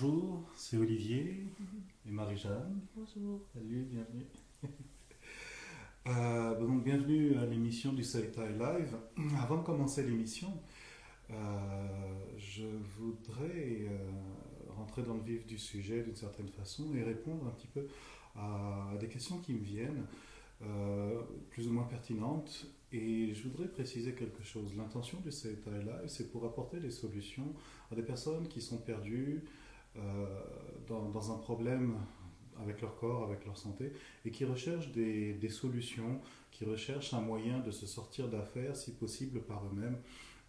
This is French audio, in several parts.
bonjour, c'est Olivier et Marie-Jeanne. Bonjour. Salut, bienvenue. Euh, donc, bienvenue à l'émission du Saitai Live. Avant de commencer l'émission, euh, je voudrais euh, rentrer dans le vif du sujet d'une certaine façon et répondre un petit peu à des questions qui me viennent, plus ou moins pertinentes. Et je voudrais préciser quelque chose. L'intention du Saitai Live, c'est pour apporter des solutions à des personnes qui sont perdues dans, dans un problème avec leur corps, avec leur santé, et qui recherchent des, solutions, qui recherchent un moyen de se sortir d'affaires, si possible par eux-mêmes,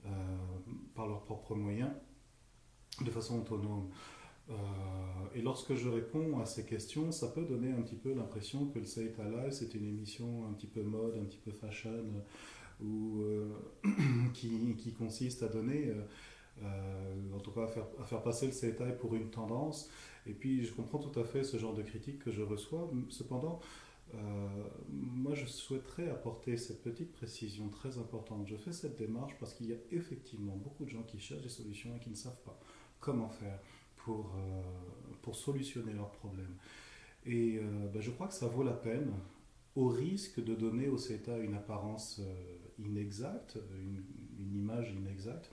euh, par leurs propres moyens, de façon autonome. Euh, et lorsque je réponds à ces questions, ça peut donner un petit peu l'impression que le Say Live, c'est une émission un petit peu mode, un petit peu fashion, ou euh, qui, consiste à donner, en tout cas à faire, passer le Seitai pour une tendance, et puis je comprends tout à fait ce genre de critique que je reçois. Cependant, euh, moi je souhaiterais apporter cette petite précision très importante. Je fais cette démarche parce qu'il y a effectivement beaucoup de gens qui cherchent des solutions et qui ne savent pas comment faire pour, euh, pour solutionner leurs problèmes. Et euh, ben, je crois que ça vaut la peine, au risque de donner au CETA une apparence inexacte, une image inexacte,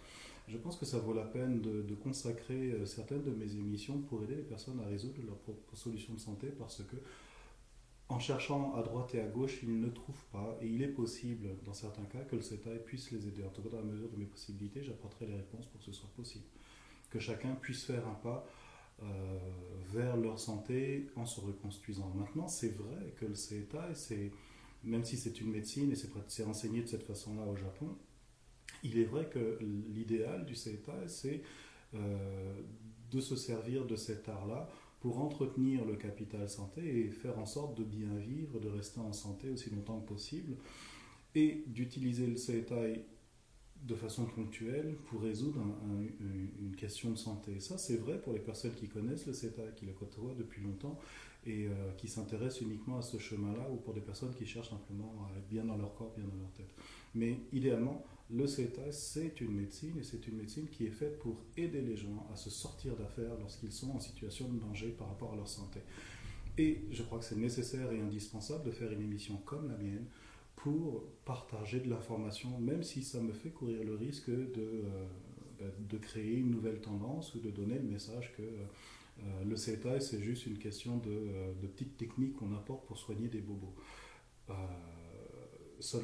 je pense que ça vaut la peine de, consacrer euh, certaines de mes émissions pour aider les personnes à résoudre leurs propres solutions de santé parce que en cherchant à droite et à gauche, ils ne trouvent pas, et il est possible, dans certains cas, que le CETAI puisse les aider. En tout cas, dans la mesure de mes possibilités, j'apporterai les réponses pour que ce soit possible. Que chacun puisse faire un pas euh, vers leur santé en se reconstruisant. Maintenant, c'est vrai que le CETAI, même si c'est une médecine et c'est enseigné de cette façon-là au Japon, il est vrai que l'idéal du CETA, c'est euh, de se servir de cet art-là pour entretenir le capital santé et faire en sorte de bien vivre, de rester en santé aussi longtemps que possible, et d'utiliser le CETA de façon ponctuelle pour résoudre une question de santé. Ça, c'est vrai pour les personnes qui connaissent le CETA, qui le côtoient depuis longtemps et euh, qui s'intéressent uniquement à ce chemin-là, ou pour des personnes qui cherchent simplement à être bien dans leur corps, bien dans leur tête. Mais idéalement, le CETA, c'est une médecine et c'est une médecine qui est faite pour aider les gens à se sortir d'affaires lorsqu'ils sont en situation de danger par rapport à leur santé. Et je crois que c'est nécessaire et indispensable de faire une émission comme la mienne pour partager de l'information, même si ça me fait courir le risque de, euh, ben, de créer une nouvelle tendance ou de donner le message que euh, le CETA, c'est juste une question de, euh, de petites techniques qu'on apporte pour soigner des bobos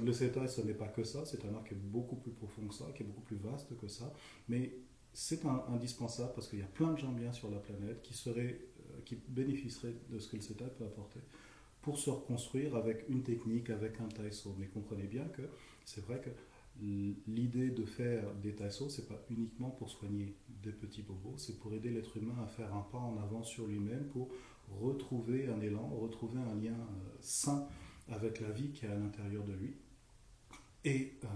le CETA, ce n'est pas que ça, c'est un art qui est beaucoup plus profond que ça, qui est beaucoup plus vaste que ça, mais c'est indispensable parce qu'il y a plein de gens bien sur la planète qui, seraient, euh, qui bénéficieraient de ce que le CETA peut apporter pour se reconstruire avec une technique, avec un taïso. Mais comprenez bien que c'est vrai que l'idée de faire des taïsos, c'est pas uniquement pour soigner des petits bobos, c'est pour aider l'être humain à faire un pas en avant sur lui-même, pour retrouver un élan, retrouver un lien euh, sain avec la vie qui est à l'intérieur de lui. Et euh,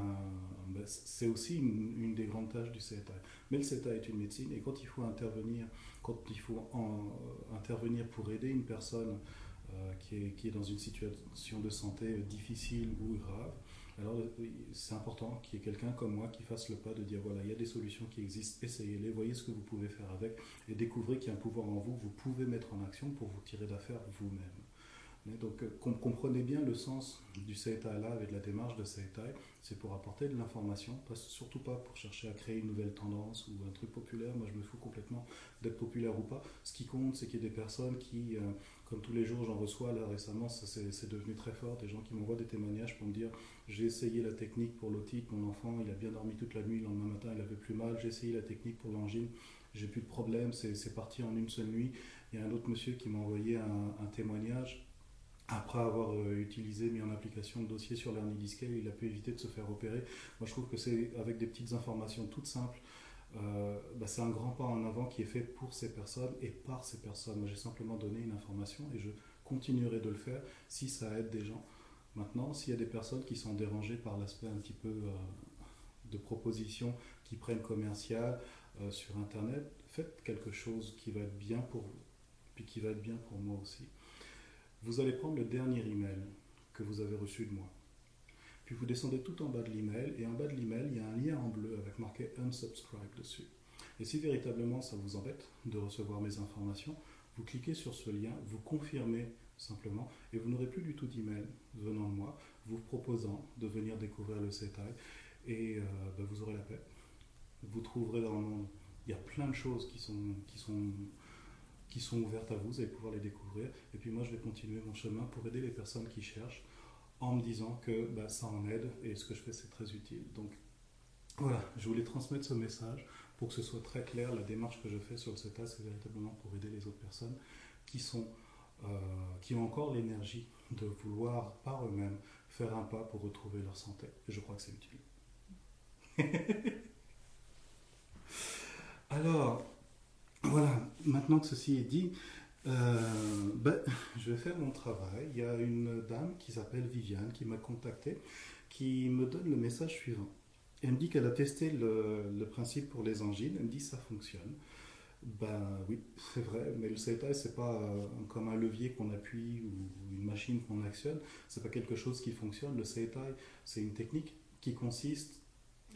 ben, c'est aussi une, des grandes tâches du CETA. Mais le CETA est une médecine et quand il faut intervenir, quand il faut euh, intervenir pour aider une personne euh, qui, est, qui, est, dans une situation de santé difficile ou grave, alors c'est important qu'il y ait quelqu'un comme moi qui fasse le pas de dire voilà, il y a des solutions qui existent, essayez-les, voyez ce que vous pouvez faire avec et découvrez qu'il y a un pouvoir en vous, vous pouvez mettre en action pour vous tirer d'affaire vous-même. Donc euh, comprenez bien le sens du Seitai là avec la démarche de Seitai, c'est pour apporter de l'information, surtout pas pour chercher à créer une nouvelle tendance ou un truc populaire. Moi je me fous complètement d'être populaire ou pas. Ce qui compte c'est qu'il y ait des personnes qui, euh, comme tous les jours j'en reçois là récemment, c'est devenu très fort, des gens qui m'envoient des témoignages pour me dire j'ai essayé la technique pour l'otite, mon enfant il a bien dormi toute la nuit, le lendemain matin il avait plus mal, j'ai essayé la technique pour l'angine, j'ai plus de problème, c'est parti en une seule nuit. Il y a un autre monsieur qui m'a envoyé un témoignage après avoir euh, utilisé, mis en application le dossier sur l'hernie discale, il a pu éviter de se faire opérer. Moi, je trouve que c'est avec des petites informations toutes simples, euh, bah, c'est un grand pas en avant qui est fait pour ces personnes et par ces personnes. Moi, j'ai simplement donné une information et je continuerai de le faire si ça aide des gens. Maintenant, s'il y a des personnes qui sont dérangées par l'aspect un petit peu euh, de propositions qui prennent commercial sur Internet, faites quelque chose qui va être bien pour vous, puis qui va être bien pour moi aussi. Vous allez prendre le dernier email que vous avez reçu de moi. Puis vous descendez tout en bas de l'email et en bas de l'email, il y a un lien en bleu avec marqué unsubscribe dessus. Et si véritablement ça vous embête de recevoir mes informations, vous cliquez sur ce lien, vous confirmez simplement, et vous n'aurez plus du tout d'email venant de moi, vous proposant de venir découvrir le CETAI, et euh, bah, vous aurez la paix. Vous trouverez dans le monde, il y a plein de choses qui sont, qui sont, qui sont ouvertes à vous, vous allez pouvoir les découvrir, et puis moi je vais continuer mon chemin pour aider les personnes qui cherchent, en me disant que bah, ça en aide, et ce que je fais c'est très utile. Donc voilà, je voulais transmettre ce message pour que ce soit très clair. La démarche que je fais sur le CETA, c'est véritablement pour aider les autres personnes qui, sont, euh, qui ont encore l'énergie de vouloir par eux-mêmes faire un pas pour retrouver leur santé. Et je crois que c'est utile. Alors, voilà, maintenant que ceci est dit, euh, ben, je vais faire mon travail. Il y a une dame qui s'appelle Viviane qui m'a contacté, qui me donne le message suivant. Elle me dit qu'elle a testé le, principe pour les angines. Elle me dit ça fonctionne. Ben oui, c'est vrai, mais le CETA, c'est pas euh, comme un levier qu'on appuie ou une machine qu'on actionne. C'est pas quelque chose qui fonctionne. Le CETA, c'est une technique qui consiste,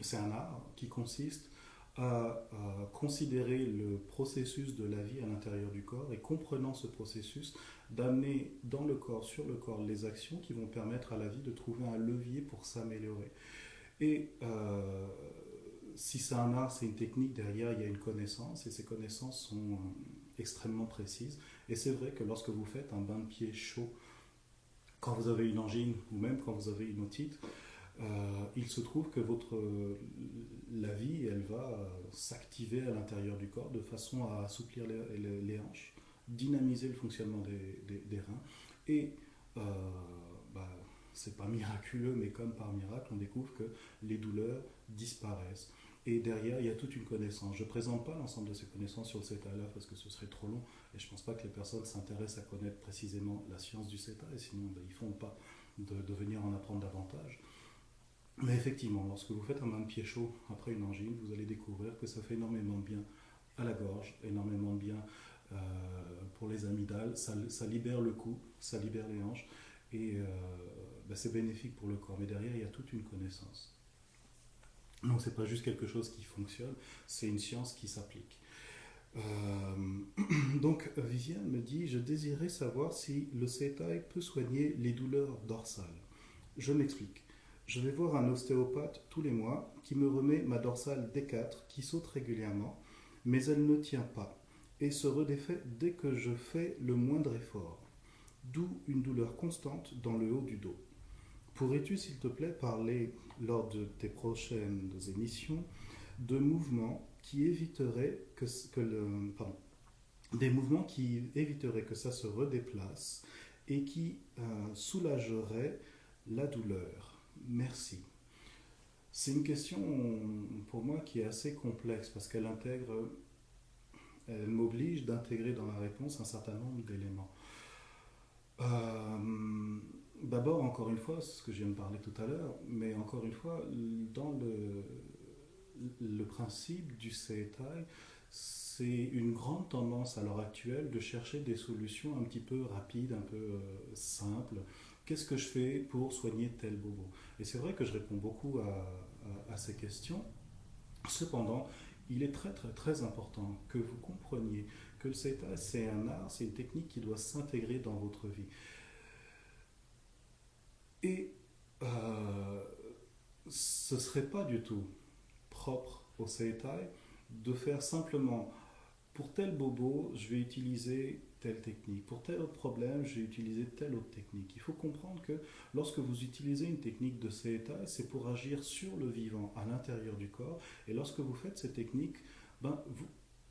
c'est un art qui consiste à, considérer le processus de la vie à l'intérieur du corps et comprenant ce processus, d'amener dans le corps, sur le corps, les actions qui vont permettre à la vie de trouver un levier pour s'améliorer. Et euh, si c'est un art, c'est une technique, derrière, il y a une connaissance, et ces connaissances sont euh, extrêmement précises. Et c'est vrai que lorsque vous faites un bain de pied chaud, quand vous avez une angine, ou même quand vous avez une otite, euh, il se trouve que votre, la vie, elle va s'activer à l'intérieur du corps de façon à assouplir les, hanches, dynamiser le fonctionnement des, reins et bah, c'est pas miraculeux, mais comme par miracle, on découvre que les douleurs disparaissent. Et derrière, il y a toute une connaissance. Je ne présente pas l'ensemble de ces connaissances sur le CETA parce que ce serait trop long et je ne pense pas que les personnes s'intéressent à connaître précisément la science du CETA et sinon ben, ils font pas de, venir en apprendre davantage. Mais effectivement, lorsque vous faites un bain de pied chaud après une angine, vous allez découvrir que ça fait énormément de bien à la gorge, énormément de bien euh, pour les amygdales, ça, ça, libère le cou, ça libère les hanches et euh, ben, c'est bénéfique pour le corps. Mais derrière, il y a toute une connaissance. Donc, ce n'est pas juste quelque chose qui fonctionne, c'est une science qui s'applique. Euh, donc, Viviane me dit Je désirais savoir si le CETAI peut soigner les douleurs dorsales. Je m'explique. Je vais voir un ostéopathe tous les mois qui me remet ma dorsale D4 qui saute régulièrement, mais elle ne tient pas et se redéfait dès que je fais le moindre effort, d'où une douleur constante dans le haut du dos. Pourrais-tu, s'il te plaît, parler lors de tes prochaines émissions de mouvements qui éviteraient que, ça se redéplace et qui euh, soulageraient la douleur? Merci. C'est une question pour moi qui est assez complexe parce qu'elle intègre, elle m'oblige d'intégrer dans la réponse un certain nombre d'éléments. Euh, D'abord, encore une fois, ce que je viens de parler tout à l'heure, mais encore une fois, dans le, le principe du CETAI, c'est une grande tendance à l'heure actuelle de chercher des solutions un petit peu rapides, un peu euh, simples. Qu'est-ce que je fais pour soigner tel bobo? Et c'est vrai que je réponds beaucoup à, ces questions. Cependant, il est très très très important que vous compreniez que le CETAI, c'est un art, c'est une technique qui doit s'intégrer dans votre vie. Et euh, ce ne serait pas du tout propre au Seitai de faire simplement pour tel bobo, je vais utiliser telle technique. Pour tel autre problème, je vais utiliser telle autre technique. Il faut comprendre que lorsque vous utilisez une technique de Seitai, c'est pour agir sur le vivant à l'intérieur du corps. Et lorsque vous faites cette technique, ben,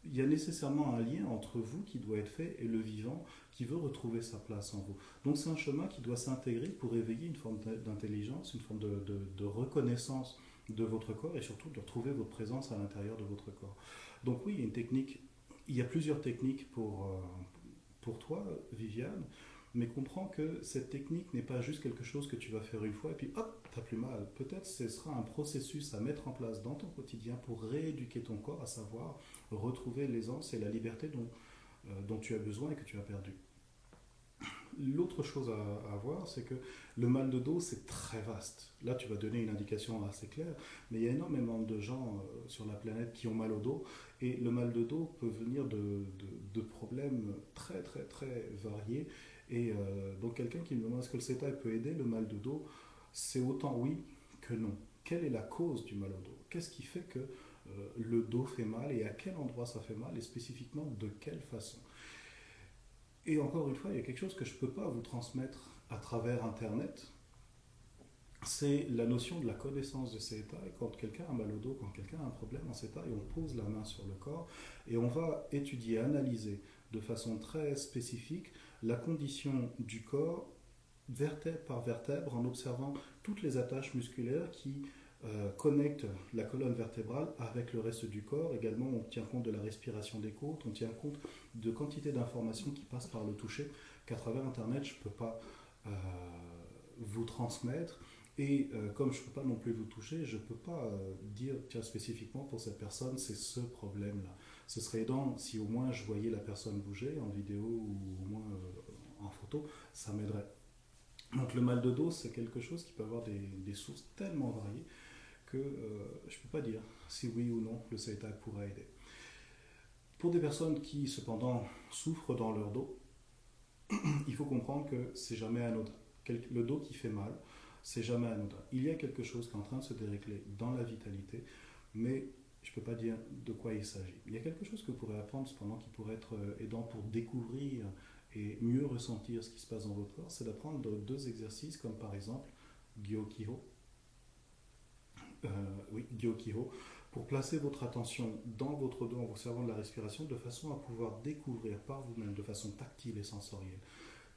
il y a nécessairement un lien entre vous qui doit être fait et le vivant qui veut retrouver sa place en vous. Donc c'est un chemin qui doit s'intégrer pour éveiller une forme d'intelligence, une forme de, reconnaissance de votre corps et surtout de retrouver votre présence à l'intérieur de votre corps. Donc oui, il y a une technique, il y a plusieurs techniques pour, euh, pour toi, Viviane, mais comprends que cette technique n'est pas juste quelque chose que tu vas faire une fois et puis hop, t'as plus mal. Peut-être ce sera un processus à mettre en place dans ton quotidien pour rééduquer ton corps, à savoir retrouver l'aisance et la liberté dont, euh, dont tu as besoin et que tu as perdu. L'autre chose à, voir, c'est que le mal de dos, c'est très vaste. Là, tu vas donner une indication assez claire, mais il y a énormément de gens euh, sur la planète qui ont mal au dos, et le mal de dos peut venir de problèmes très, très, très variés. Et euh, donc, quelqu'un qui me demande est-ce que le CETA peut aider le mal de dos, c'est autant oui que non. Quelle est la cause du mal au dos? Qu'est-ce qui fait que euh, le dos fait mal et à quel endroit ça fait mal et spécifiquement de quelle façon? Et encore une fois, il y a quelque chose que je ne peux pas vous transmettre à travers Internet. C'est la notion de la connaissance de ces états. Quand quelqu'un a mal au dos, quand quelqu'un a un problème en cet état, et on pose la main sur le corps et on va étudier, analyser de façon très spécifique la condition du corps vertèbre par vertèbre en observant toutes les attaches musculaires qui euh, connectent la colonne vertébrale avec le reste du corps. Également, on tient compte de la respiration des côtes, on tient compte de quantité d'informations qui passent par le toucher qu'à travers Internet, je ne peux pas euh, vous transmettre. Et euh, comme je ne peux pas non plus vous toucher, je ne peux pas dire, tiens, spécifiquement pour cette personne, c'est ce problème-là. Ce serait aidant si au moins je voyais la personne bouger en vidéo ou au moins en photo, ça m'aiderait. Donc le mal de dos, c'est quelque chose qui peut avoir des sources tellement variées que euh, je ne peux pas dire si oui ou non le CETA pourrait aider. Pour des personnes qui cependant souffrent dans leur dos, il faut comprendre que c'est jamais anodin. Le dos qui fait mal, c'est jamais anodin. Il y a quelque chose qui est en train de se dérégler dans la vitalité, mais je ne peux pas dire de quoi il s'agit. Il y a quelque chose que vous pourrez apprendre cependant qui pourrait être euh, aidant pour découvrir et mieux ressentir ce qui se passe dans votre corps, c'est d'apprendre de- deux exercices comme par exemple Gyokiho. Euh, oui, Gyokiho, pour placer votre attention dans votre dos en vous servant de la respiration de façon à pouvoir découvrir par vous-même de façon tactile et sensorielle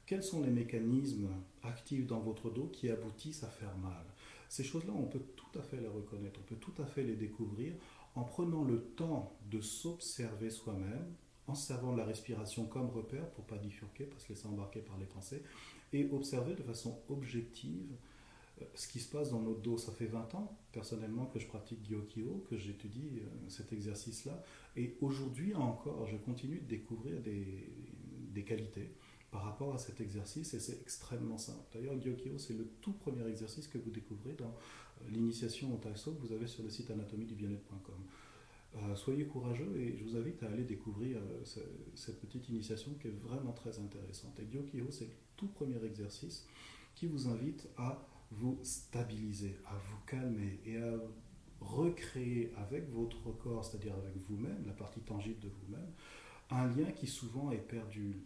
quels sont les mécanismes actifs dans votre dos qui aboutissent à faire mal. Ces choses-là, on peut tout à fait les reconnaître, on peut tout à fait les découvrir en prenant le temps de s'observer soi-même, en se servant de la respiration comme repère pour pas bifurquer, pas se laisser embarquer par les pensées, et observer de façon objective ce qui se passe dans notre dos. Ça fait 20 ans, personnellement, que je pratique Gyokyo, que j'étudie euh, cet exercice-là, et aujourd'hui encore, je continue de découvrir des, des qualités par rapport à cet exercice, et c'est extrêmement simple. D'ailleurs, Gyokyo, c'est le tout premier exercice que vous découvrez dans euh, l'initiation au Taïso que vous avez sur le site anatomie-du-bien-être.com. Euh, soyez courageux et je vous invite à aller découvrir euh, ce- cette petite initiation qui est vraiment très intéressante. Et Gyokyo, c'est le tout premier exercice qui vous invite à vous stabiliser, à vous calmer et à recréer avec votre corps, c'est-à-dire avec vous-même, la partie tangible de vous-même, un lien qui souvent est perdu.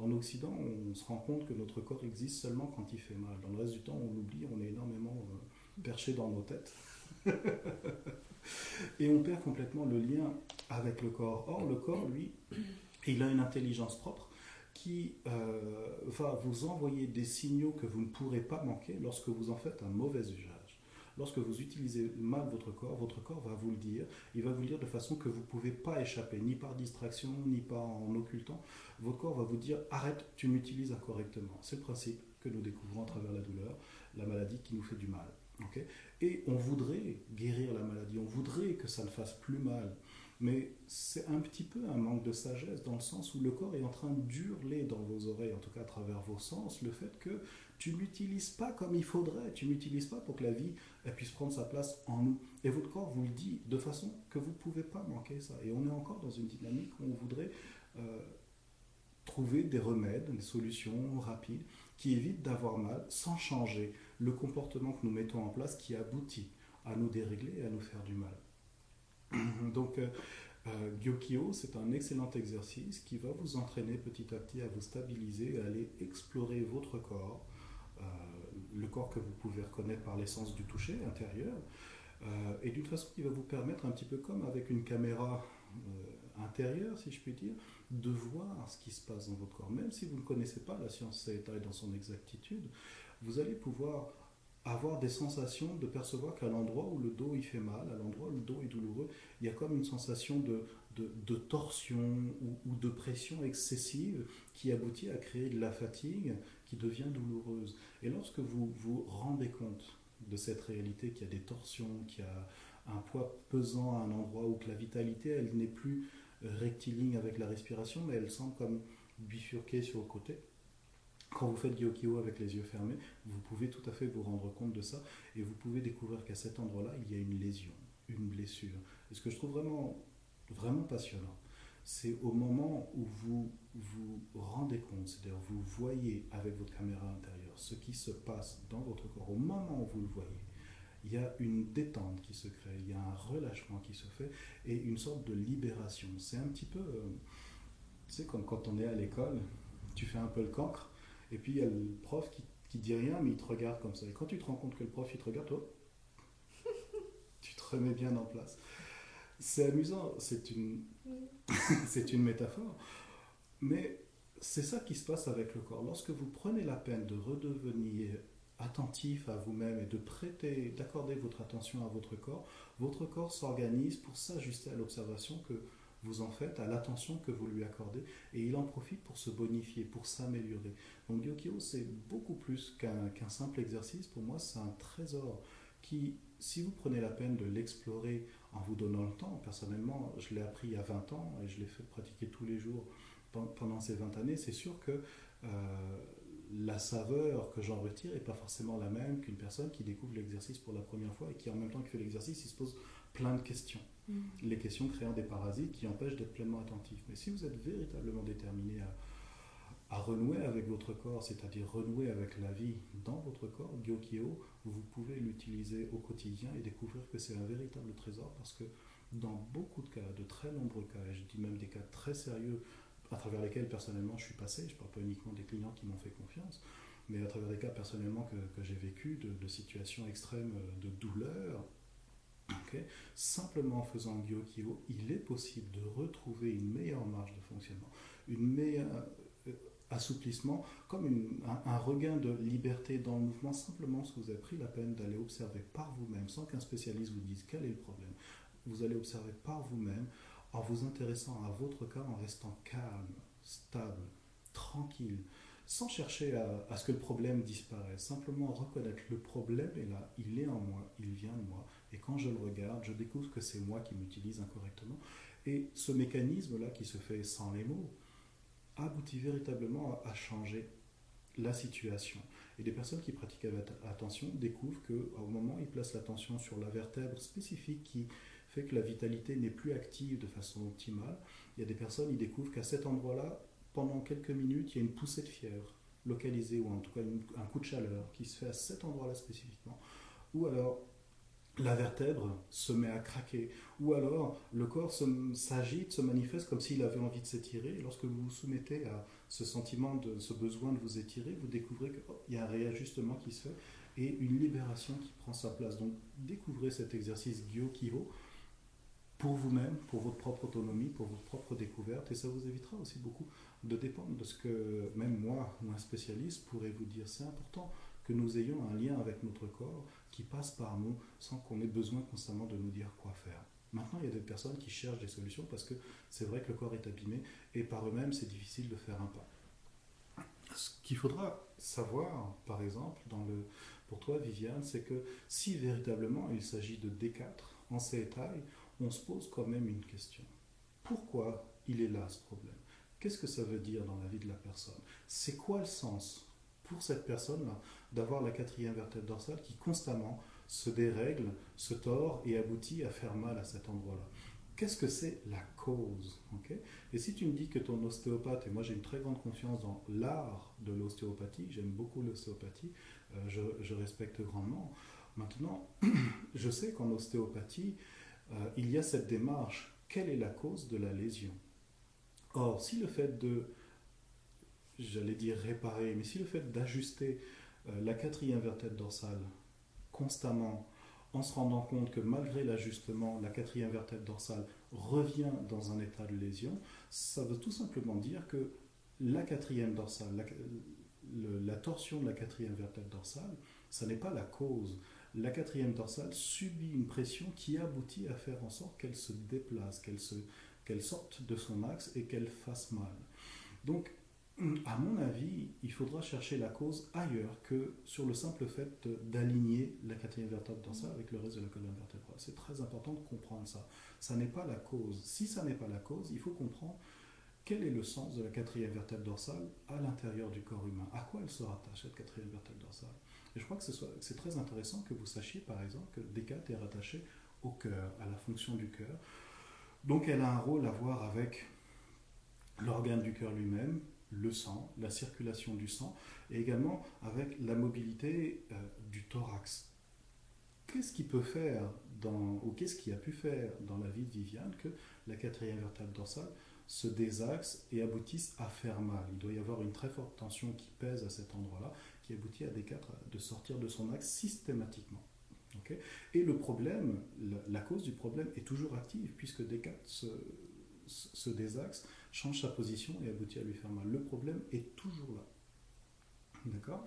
En Occident, on se rend compte que notre corps existe seulement quand il fait mal. Dans le reste du temps, on l'oublie, on est énormément euh, perché dans nos têtes. Et on perd complètement le lien avec le corps. Or, le corps, lui, il a une intelligence propre qui euh, va vous envoyer des signaux que vous ne pourrez pas manquer lorsque vous en faites un mauvais usage. Lorsque vous utilisez mal votre corps, votre corps va vous le dire. Il va vous le dire de façon que vous ne pouvez pas échapper, ni par distraction, ni pas en occultant. Votre corps va vous dire arrête, tu m'utilises incorrectement. C'est le principe que nous découvrons à travers la douleur, la maladie qui nous fait du mal. Et on voudrait guérir la maladie, on voudrait que ça ne fasse plus mal. Mais c'est un petit peu un manque de sagesse dans le sens où le corps est en train d'hurler dans vos oreilles, en tout cas à travers vos sens, le fait que tu n'utilises pas comme il faudrait, tu n'utilises pas pour que la vie puisse prendre sa place en nous. Et votre corps vous le dit de façon que vous ne pouvez pas manquer ça. Et on est encore dans une dynamique où on voudrait euh, trouver des remèdes, des solutions rapides qui évitent d'avoir mal sans changer le comportement que nous mettons en place qui aboutit à nous dérégler et à nous faire du mal. Donc, euh, euh, Gyokyo, c'est un excellent exercice qui va vous entraîner petit à petit à vous stabiliser, à aller explorer votre corps, euh, le corps que vous pouvez reconnaître par l'essence du toucher intérieur, et d'une façon qui va vous permettre, un petit peu comme avec une caméra intérieure, si je puis dire, de voir ce qui se passe dans votre corps. Même si vous ne connaissez pas la science Seita dans son exactitude, vous allez pouvoir avoir des sensations de percevoir qu'à l'endroit où le dos il fait mal, à l'endroit où le dos est douloureux, il y a comme une sensation de, de, torsion ou, ou, de pression excessive qui aboutit à créer de la fatigue qui devient douloureuse. Et lorsque vous vous rendez compte de cette réalité, qu'il y a des torsions, qu'il y a un poids pesant à un endroit où que la vitalité, elle n'est plus rectiligne avec la respiration, mais elle semble comme bifurquée sur le côté, Quand vous faites Gyokyo avec les yeux fermés, vous pouvez tout à fait vous rendre compte de ça et vous pouvez découvrir qu'à cet endroit-là, il y a une lésion, une blessure. Et ce que je trouve vraiment, vraiment passionnant, c'est au moment où vous vous rendez compte, c'est-à-dire vous voyez avec votre caméra intérieure ce qui se passe dans votre corps, au moment où vous le voyez, il y a une détente qui se crée, il y a un relâchement qui se fait et une sorte de libération. C'est un petit peu, euh, tu sais, comme quand on est à l'école, tu fais un peu le cancre et puis il y a le prof qui, qui dit rien mais il te regarde comme ça. Et quand tu te rends compte que le prof il te regarde, toi, tu te remets bien en place. C'est amusant, c'est une, c'est une métaphore, mais c'est ça qui se passe avec le corps. Lorsque vous prenez la peine de redevenir attentif à vous-même et de prêter, d'accorder votre attention à votre corps, votre corps s'organise pour s'ajuster à l'observation que vous en faites, à l'attention que vous lui accordez, et il en profite pour se bonifier, pour s'améliorer. Donc Gyokyo, c'est beaucoup plus qu'un simple exercice. Pour moi, c'est un trésor qui, si vous prenez la peine de l'explorer en vous donnant le temps, personnellement, je l'ai appris il y a 20 ans et je l'ai fait pratiquer tous les jours pendant ces 20 années, c'est sûr que euh, la saveur que j'en retire n'est pas forcément la même qu'une personne qui découvre l'exercice pour la première fois et qui en même temps qu'il fait l'exercice, il se pose plein de questions. Mm. Les questions créant des parasites qui empêchent d'être pleinement attentif. Mais si vous êtes véritablement déterminé à, à renouer avec votre corps, c'est-à-dire renouer avec la vie dans votre corps, Gyokyo, vous pouvez l'utiliser au quotidien et découvrir que c'est un véritable trésor parce que dans beaucoup de cas, de très nombreux cas, et je dis même des cas très sérieux à travers lesquels personnellement je suis passé, je ne parle pas uniquement des clients qui m'ont fait confiance, mais à travers des cas personnellement que, que j'ai vécu, de, situations extrêmes de douleur, simplement en faisant Gyokyo, il est possible de retrouver une meilleure marge de fonctionnement, une meilleure euh, assouplissement, comme un, regain de liberté dans le mouvement, simplement que vous avez pris la peine d'aller observer par vous-même, sans qu'un spécialiste vous dise quel est le problème. Vous allez observer par vous-même en vous intéressant à votre cas, en restant calme, stable, tranquille, sans chercher à, ce que le problème disparaisse, simplement reconnaître le problème est là, il est en moi, il vient de moi, et quand je le regarde, je découvre que c'est moi qui m'utilise incorrectement. Et ce mécanisme-là qui se fait sans les mots aboutit véritablement à, changer la situation. Et des personnes qui pratiquent attention découvrent qu'au moment où ils placent l'attention sur la vertèbre spécifique qui fait que la vitalité n'est plus active de façon optimale. Il y a des personnes, ils découvrent qu'à cet endroit-là, pendant quelques minutes, il y a une poussée de fièvre localisée, ou en tout cas un coup de chaleur qui se fait à cet endroit-là spécifiquement. Ou alors, la vertèbre se met à craquer, ou alors le corps s'agite, se, manifeste comme s'il avait envie de s'étirer. Et lorsque vous vous soumettez à ce sentiment, de ce besoin de vous étirer, vous découvrez qu'il oh, y a un réajustement qui se fait et une libération qui prend sa place. Donc découvrez cet exercice Gyo-Kiho pour vous-même, pour votre propre autonomie, pour votre propre découverte, et ça vous évitera aussi beaucoup de dépendre de ce que même moi ou un spécialiste pourrait vous dire. C'est important que nous ayons un lien avec notre corps qui passe par nous sans qu'on ait besoin constamment de nous dire quoi faire. Maintenant, il y a des personnes qui cherchent des solutions parce que c'est vrai que le corps est abîmé et par eux-mêmes, c'est difficile de faire un pas. Ce qu'il faudra savoir, par exemple, dans le, pour toi, Viviane, c'est que si véritablement il s'agit de D4 en ces tailles, on se pose quand même une question. Pourquoi il est là ce problème? Qu'est-ce que ça veut dire dans la vie de la personne? C'est quoi le sens? Pour cette personne-là d'avoir la quatrième vertèbre dorsale qui constamment se dérègle, se tord et aboutit à faire mal à cet endroit-là Qu'est-ce que c'est la cause Et si tu me dis que ton ostéopathe, et moi j'ai une très grande confiance dans l'art de l'ostéopathie, j'aime beaucoup l'ostéopathie, euh, je, je, respecte grandement. Maintenant, je sais qu'en ostéopathie, euh, il y a cette démarche. Quelle est la cause de la lésion? Or, si le fait de, j'allais dire réparer, mais si le fait d'ajuster euh, la quatrième vertèbre dorsale constamment, en se rendant compte que malgré l'ajustement, la quatrième vertèbre dorsale revient dans un état de lésion, ça veut tout simplement dire que la quatrième dorsale, la, torsion de la quatrième vertèbre dorsale, ça n'est pas la cause la quatrième dorsale subit une pression qui aboutit à faire en sorte qu'elle se déplace, qu'elle sorte de son axe et qu'elle fasse mal. Donc, à mon avis, il faudra chercher la cause ailleurs que sur le simple fait d'aligner la quatrième vertèbre dorsale avec le reste de la colonne vertébrale. C'est très important de comprendre ça. Ça n'est pas la cause. Si ça n'est pas la cause, il faut comprendre quel est le sens de la quatrième vertèbre dorsale à l'intérieur du corps humain À quoi elle se rattache, cette quatrième vertèbre dorsale? Et je crois que c'est très intéressant que vous sachiez, par exemple, que Descartes est rattaché au cœur, à la fonction du cœur. Donc elle a un rôle à voir avec l'organe du cœur lui-même, le sang, la circulation du sang, et également avec la mobilité euh, du thorax. Qu'est-ce qui peut faire, dans, ou qu'est-ce qui a pu faire dans la vie de Viviane que la quatrième vertèbre dorsale se désaxe et aboutisse à faire mal? Il doit y avoir une très forte tension qui pèse à cet endroit-là, qui aboutit à Descartes de sortir de son axe systématiquement. et le problème, la, cause du problème est toujours active, puisque Descartes se, se désaxe, change sa position et aboutit à lui faire mal. Le problème est toujours là. D'accord?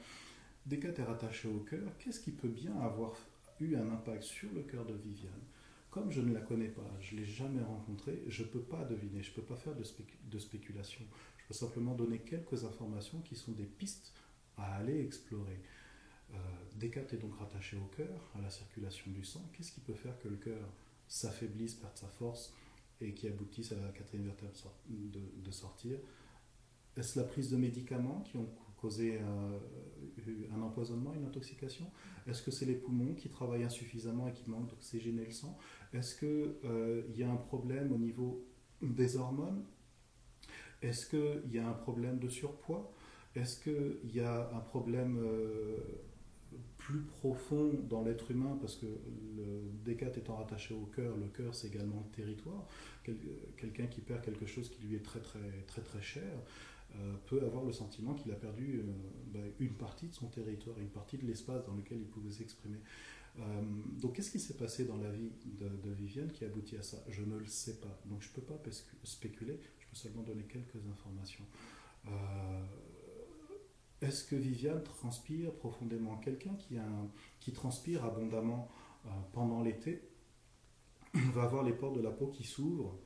Descartes est rattaché au cœur. Qu'est-ce qui peut bien avoir eu un impact sur le cœur de Viviane? Comme je ne la connais pas, je ne l'ai jamais rencontrée, je ne peux pas deviner, je ne peux pas faire de, de, spéculation. Je peux simplement donner quelques informations qui sont des pistes à aller explorer. Euh, Descartes est donc rattaché au cœur, à la circulation du sang. Qu'est-ce qui peut faire que le cœur s'affaiblisse, perde sa force et qui aboutisse à la quatrième vertèbre de, de sortir. Est-ce la prise de médicaments qui ont causé euh, un empoisonnement, une intoxication? Est-ce que c'est les poumons qui travaillent insuffisamment et qui manquent d'oxygéner le sang? Est-ce qu'il euh, y a un problème au niveau des hormones? Est-ce qu'il y a un problème de surpoids? Est-ce qu'il y a un problème euh, plus profond dans l'être humain Parce que le Descartes étant rattaché au cœur, le cœur c'est également le territoire. Quelqu'un qui perd quelque chose qui lui est très très très très cher euh, peut avoir le sentiment qu'il a perdu euh, bah, une partie de son territoire, une partie de l'espace dans lequel il pouvait s'exprimer. Euh, donc qu'est-ce qui s'est passé dans la vie de, Viviane qui a abouti à ça? Je ne le sais pas. Donc je peux pas spéculer, je peux seulement donner quelques informations. Est-ce que Viviane transpire profondément? Quelqu'un qui, transpire abondamment pendant l'été va avoir les pores de la peau qui s'ouvrent,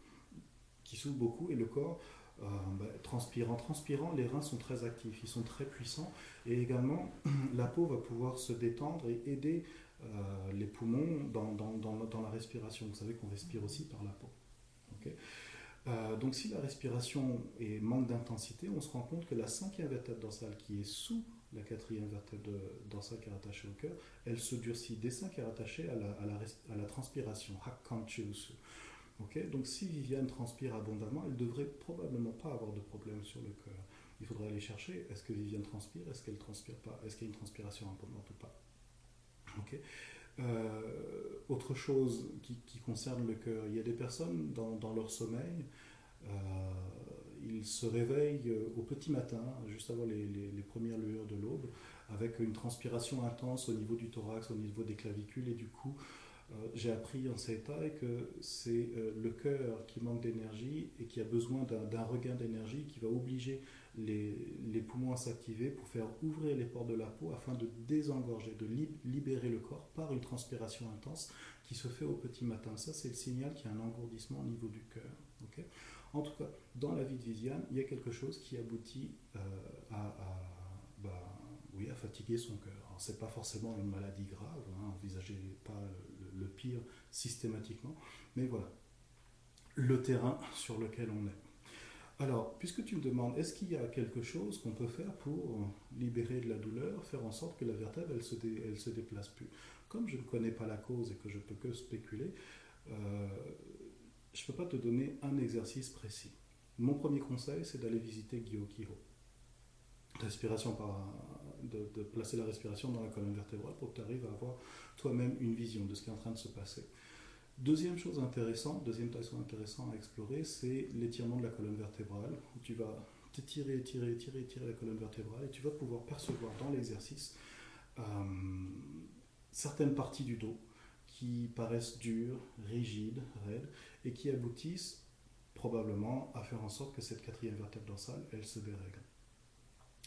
qui s'ouvrent beaucoup, et le corps euh, bah, transpirant. Transpirant, les reins sont très actifs, ils sont très puissants. Et également, la peau va pouvoir se détendre et aider euh, les poumons dans, la respiration. Vous savez qu'on respire aussi par la peau. Euh, donc si la respiration est manque d'intensité, on se rend compte que la cinquième vertèbre dorsale qui est sous la quatrième vertèbre dorsale qui est rattachée au cœur, elle se durcit. Seins qui est rattaché à la, à transpiration, donc si Viviane transpire abondamment, elle devrait probablement pas avoir de problème sur le cœur. Il faudrait aller chercher, est-ce que Viviane transpire, est-ce qu'elle transpire pas, est-ce qu'il y a une transpiration abondante ou pas. Euh, autre chose qui, concerne le cœur, il y a des personnes dans, leur sommeil, euh, ils se réveillent au petit matin, juste avant les premières lueurs de l'aube, avec une transpiration intense au niveau du thorax, au niveau des clavicules et du cou. Euh, j'ai appris en état que c'est euh, le cœur qui manque d'énergie et qui a besoin d'un regain d'énergie qui va obliger les, poumons à s'activer pour faire ouvrir les pores de la peau afin de désengorger, de libérer le corps par une transpiration intense qui se fait au petit matin. Ça, c'est le signal qu'il y a un engourdissement au niveau du cœur. en tout cas, dans la vie de Viviane, il y a quelque chose qui aboutit euh, à, bah, oui, à fatiguer son cœur. Ce n'est pas forcément une maladie grave, hein, envisagez pas pire systématiquement. Mais voilà, le terrain sur lequel on est. Alors, puisque tu me demandes, est-ce qu'il y a quelque chose qu'on peut faire pour libérer de la douleur, faire en sorte que la vertèbre, elle se, se déplace plus? Comme je ne connais pas la cause et que je peux que spéculer, euh, je ne peux pas te donner un exercice précis. Mon premier conseil, c'est d'aller visiter Gyokiro. Respiration par, de, placer la respiration dans la colonne vertébrale pour que tu arrives à avoir toi-même une vision de ce qui est en train de se passer. Deuxième chose intéressante, deuxième façon intéressante à explorer, c'est l'étirement de la colonne vertébrale, tu vas t'étirer, étirer, étirer, étirer la colonne vertébrale, et tu vas pouvoir percevoir dans l'exercice euh, certaines parties du dos qui paraissent dures, rigides, raides, et qui aboutissent probablement à faire en sorte que cette quatrième vertèbre dorsale, elle se dérègle.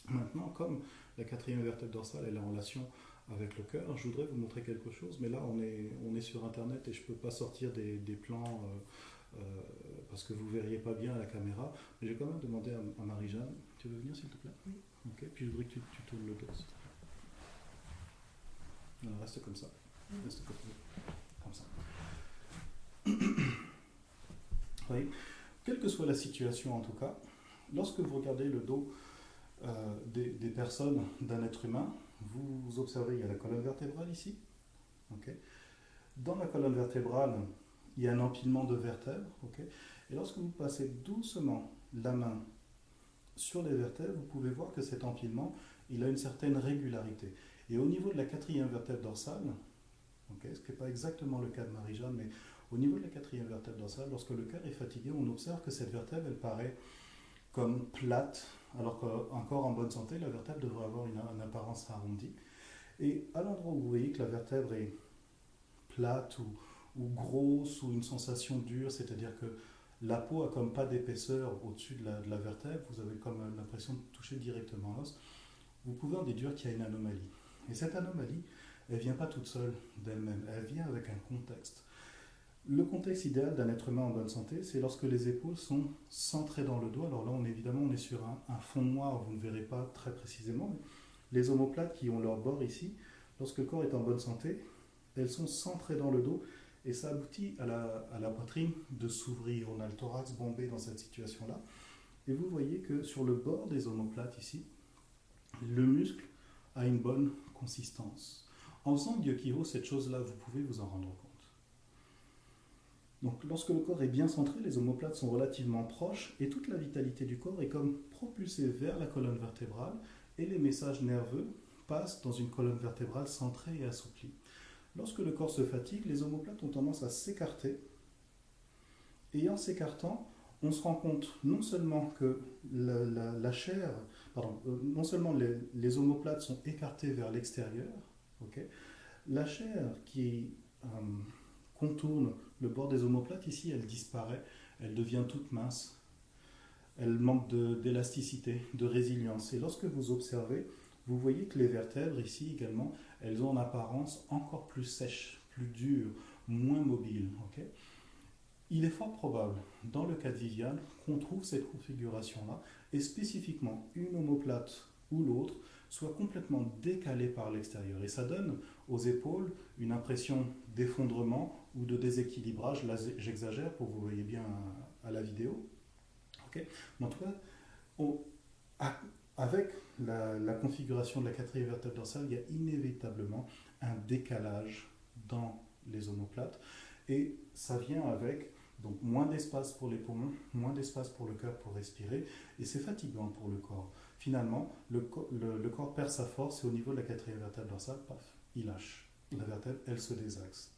Maintenant, comme la quatrième vertèbre dorsale elle est en relation avec le cœur. Je voudrais vous montrer quelque chose, mais là on est, on est sur internet et je ne peux pas sortir des, des plans euh, euh, parce que vous ne verriez pas bien à la caméra. Mais j'ai quand même demandé à, Marie-Jeanne, tu veux venir s'il te plaît? Oui. Ok, puis je voudrais que tu, tu tournes le dos. Non, reste comme ça. Reste comme ça. oui. Quelle que soit la situation en tout cas, lorsque vous regardez le dos euh, des, personnes, d'un être humain, vous observez, il y a la colonne vertébrale ici. Dans la colonne vertébrale, il y a un empilement de vertèbres. Et lorsque vous passez doucement la main sur les vertèbres, vous pouvez voir que cet empilement, il a une certaine régularité. Et au niveau de la quatrième vertèbre dorsale, ce qui n'est pas exactement le cas de Marie-Jeanne, mais au niveau de la quatrième vertèbre dorsale, lorsque le cœur est fatigué, on observe que cette vertèbre, elle paraît comme plate, alors qu'encore en bonne santé, la vertèbre devrait avoir une, apparence arrondie. Et à l'endroit où vous voyez que la vertèbre est plate ou, ou grosse ou une sensation dure, c'est-à-dire que la peau a comme pas d'épaisseur au-dessus de de la, vertèbre, vous avez comme l'impression de toucher directement l'os, vous pouvez en déduire qu'il y a une anomalie. Et cette anomalie, elle vient pas toute seule d'elle-même, elle vient avec un contexte. Le contexte idéal d'un être humain en bonne santé, c'est lorsque les épaules sont centrées dans le dos. Alors là, on évidemment, on est sur un, fond noir, vous ne verrez pas très précisément, mais les omoplates qui ont leur bord ici, lorsque le corps est en bonne santé, elles sont centrées dans le dos et ça aboutit à la, poitrine de s'ouvrir. On a le thorax bombé dans cette situation-là. Et vous voyez que sur le bord des omoplates ici, le muscle a une bonne consistance. En faisant Gyokiho, cette chose-là, vous pouvez vous en rendre compte. Donc lorsque le corps est bien centré, les omoplates sont relativement proches et toute la vitalité du corps est comme propulsée vers la colonne vertébrale et les messages nerveux passent dans une colonne vertébrale centrée et assouplie. Lorsque le corps se fatigue, les omoplates ont tendance à s'écarter et en s'écartant, on se rend compte non seulement que la, chair, pardon, euh, non seulement les, omoplates sont écartées vers l'extérieur, la chair qui euh, contourne le bord des omoplates, ici, elle disparaît, elle devient toute mince, elle manque d'élasticité, de, résilience. Et lorsque vous observez, vous voyez que les vertèbres, ici également, elles ont en apparence encore plus sèches, plus dures, moins mobiles. Il est fort probable, dans le cas de Viviane, qu'on trouve cette configuration-là, et spécifiquement une omoplate ou l'autre soit complètement décalée par l'extérieur. Et ça donne aux épaules une impression d'effondrement ou de déséquilibrage. J'exagère pour que vous voyez bien à, la vidéo. Ok en tout cas, avec la, configuration de la quatrième vertèbre dorsale, il y a inévitablement un décalage dans les omoplates. Et ça vient avec donc moins d'espace pour les poumons, moins d'espace pour le cœur pour respirer, et c'est fatigant pour le corps. Finalement, le, corps perd sa force et au niveau de la quatrième vertèbre dorsale, paf, il lâche. La vertèbre, elle se désaxe.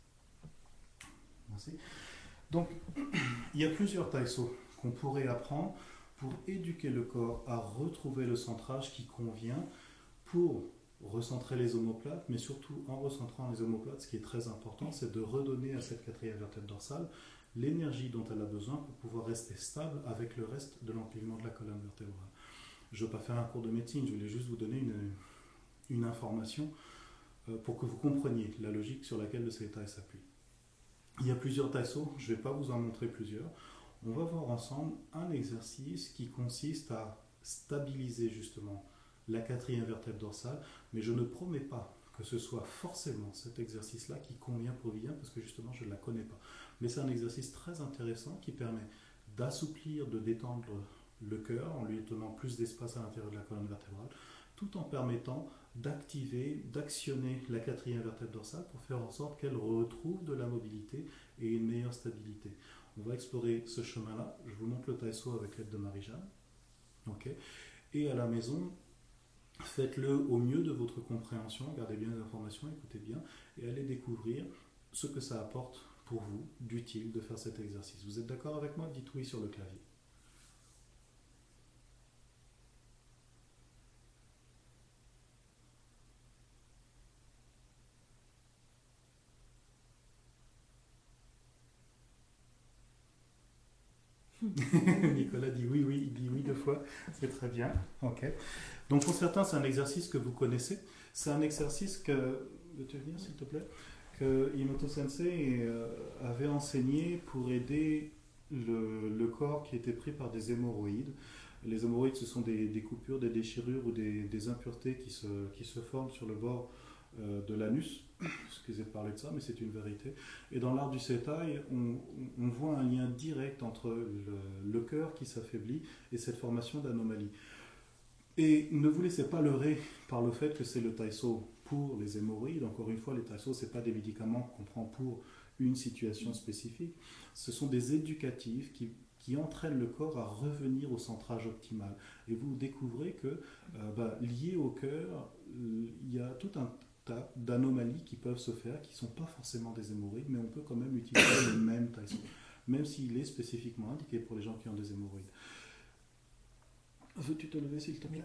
Donc, il y a plusieurs taïsos qu'on pourrait apprendre pour éduquer le corps à retrouver le centrage qui convient pour recentrer les omoplates, mais surtout en recentrant les omoplates, ce qui est très important, c'est de redonner à cette quatrième vertèbre dorsale l'énergie dont elle a besoin pour pouvoir rester stable avec le reste de l'empilement de la colonne vertébrale. Je ne veux pas faire un cours de médecine, je voulais juste vous donner une, une information euh, pour que vous compreniez la logique sur laquelle le CETA s'appuie. Il y a plusieurs tasseaux, je ne vais pas vous en montrer plusieurs. On va voir ensemble un exercice qui consiste à stabiliser justement la quatrième vertèbre dorsale, mais je ne promets pas que ce soit forcément cet exercice-là qui convient pour Vivien, parce que justement je ne la connais pas. Mais c'est un exercice très intéressant qui permet d'assouplir, de détendre le cœur en lui donnant plus d'espace à l'intérieur de la colonne vertébrale, tout en permettant d'activer, d'actionner la quatrième vertèbre dorsale pour faire en sorte qu'elle retrouve de la mobilité et une meilleure stabilité. On va explorer ce chemin-là. Je vous montre le taïso avec l'aide de Marie-Jeanne. Et à la maison, faites-le au mieux de votre compréhension, gardez bien les informations, écoutez bien, et allez découvrir ce que ça apporte pour vous d'utile de faire cet exercice. Vous êtes d'accord avec moi? Dites oui sur le clavier. Nicolas dit oui, oui, il dit oui deux fois, c'est très bien. Ok. Donc pour certains, c'est un exercice que vous connaissez. C'est un exercice que, veux-tu s'il te plaît, que Imoto Sensei euh, avait enseigné pour aider le, corps qui était pris par des hémorroïdes. Les hémorroïdes, ce sont des, coupures, des déchirures ou des, impuretés qui se, qui se, forment sur le bord euh, de l'anus. Excusez de parler de ça, mais c'est une vérité. Et dans l'art du sétail, on, voit un lien direct entre le, cœur qui s'affaiblit et cette formation d'anomalie. Et ne vous laissez pas leurrer par le fait que c'est le taïso pour les hémorroïdes. Encore une fois, les taïsos, ce pas des médicaments qu'on prend pour une situation spécifique. Ce sont des éducatifs qui, qui, entraînent le corps à revenir au centrage optimal. Et vous découvrez que, euh, bah, lié au cœur, il y a tout un d'anomalies qui peuvent se faire, qui ne sont pas forcément des hémorroïdes, mais on peut quand même utiliser le même taïso, même s'il est spécifiquement indiqué pour les gens qui ont des hémorroïdes. Veux-tu te lever, s'il te plaît?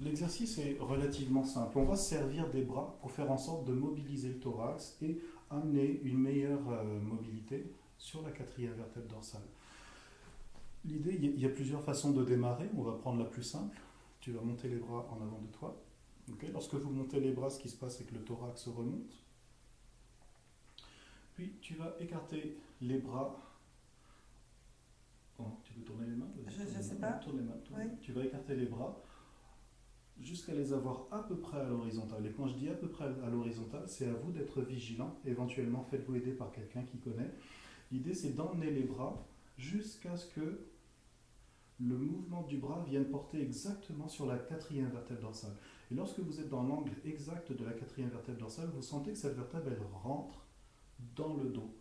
L'exercice est relativement simple. On va servir des bras pour faire en sorte de mobiliser le thorax et amener une meilleure euh, mobilité sur la quatrième vertèbre dorsale. L'idée, il y a plusieurs façons de démarrer. On va prendre la plus simple. Tu vas monter les bras en avant de toi. Lorsque vous montez les bras, ce qui se passe, c'est que le thorax remonte. Puis tu vas écarter les bras tu peux tourner les mains? Je ne sais pas. Tourne les mains, Tu vas écarter les bras jusqu'à les avoir à peu près à l'horizontale. Et quand je dis à peu près à l'horizontale, c'est à vous d'être vigilant. Éventuellement, faites-vous aider par quelqu'un qui connaît. L'idée, c'est d'emmener les bras jusqu'à ce que le mouvement du bras vienne porter exactement sur la quatrième vertèbre dorsale. Et lorsque vous êtes dans l'angle exact de la quatrième vertèbre dorsale, vous sentez que cette vertèbre, elle rentre dans le dos.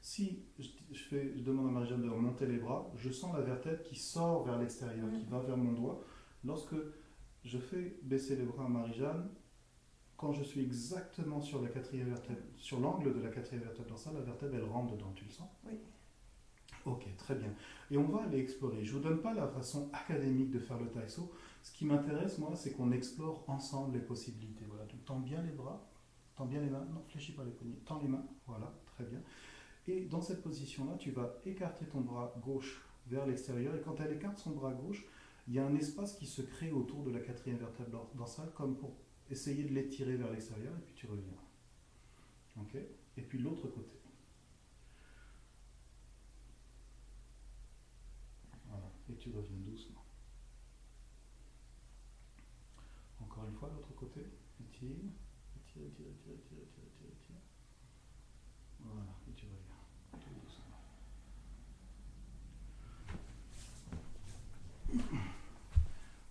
Si je, fais, je demande à Marie-Jeanne de remonter les bras, je sens la vertèbre qui sort vers l'extérieur, qui va vers mon doigt. Lorsque je fais baisser les bras à Marie-Jeanne, quand je suis exactement sur la quatrième vertèbre, sur l'angle de la quatrième vertèbre dorsale, la vertèbre elle rentre dedans, tu le sens? Oui. Ok, très bien. Et on va aller explorer. Je ne vous donne pas la façon académique de faire le taïso. Ce qui m'intéresse, moi, c'est qu'on explore ensemble les possibilités. Voilà, tu tends bien les bras, tends bien les mains, non, fléchis pas les poignets, tends les mains, voilà, très bien. Et dans cette position-là, tu vas écarter ton bras gauche vers l'extérieur. Et quand elle écarte son bras gauche, il y a un espace qui se crée autour de la quatrième vertèbre dorsale, comme pour essayer de l'étirer vers l'extérieur, et puis tu reviens. Ok? Et puis l'autre côté. Voilà. Et tu reviens doucement. Encore une fois, l'autre côté. Étire, étire, étire, étire, étire, étire, étire. Voilà. Et tu reviens.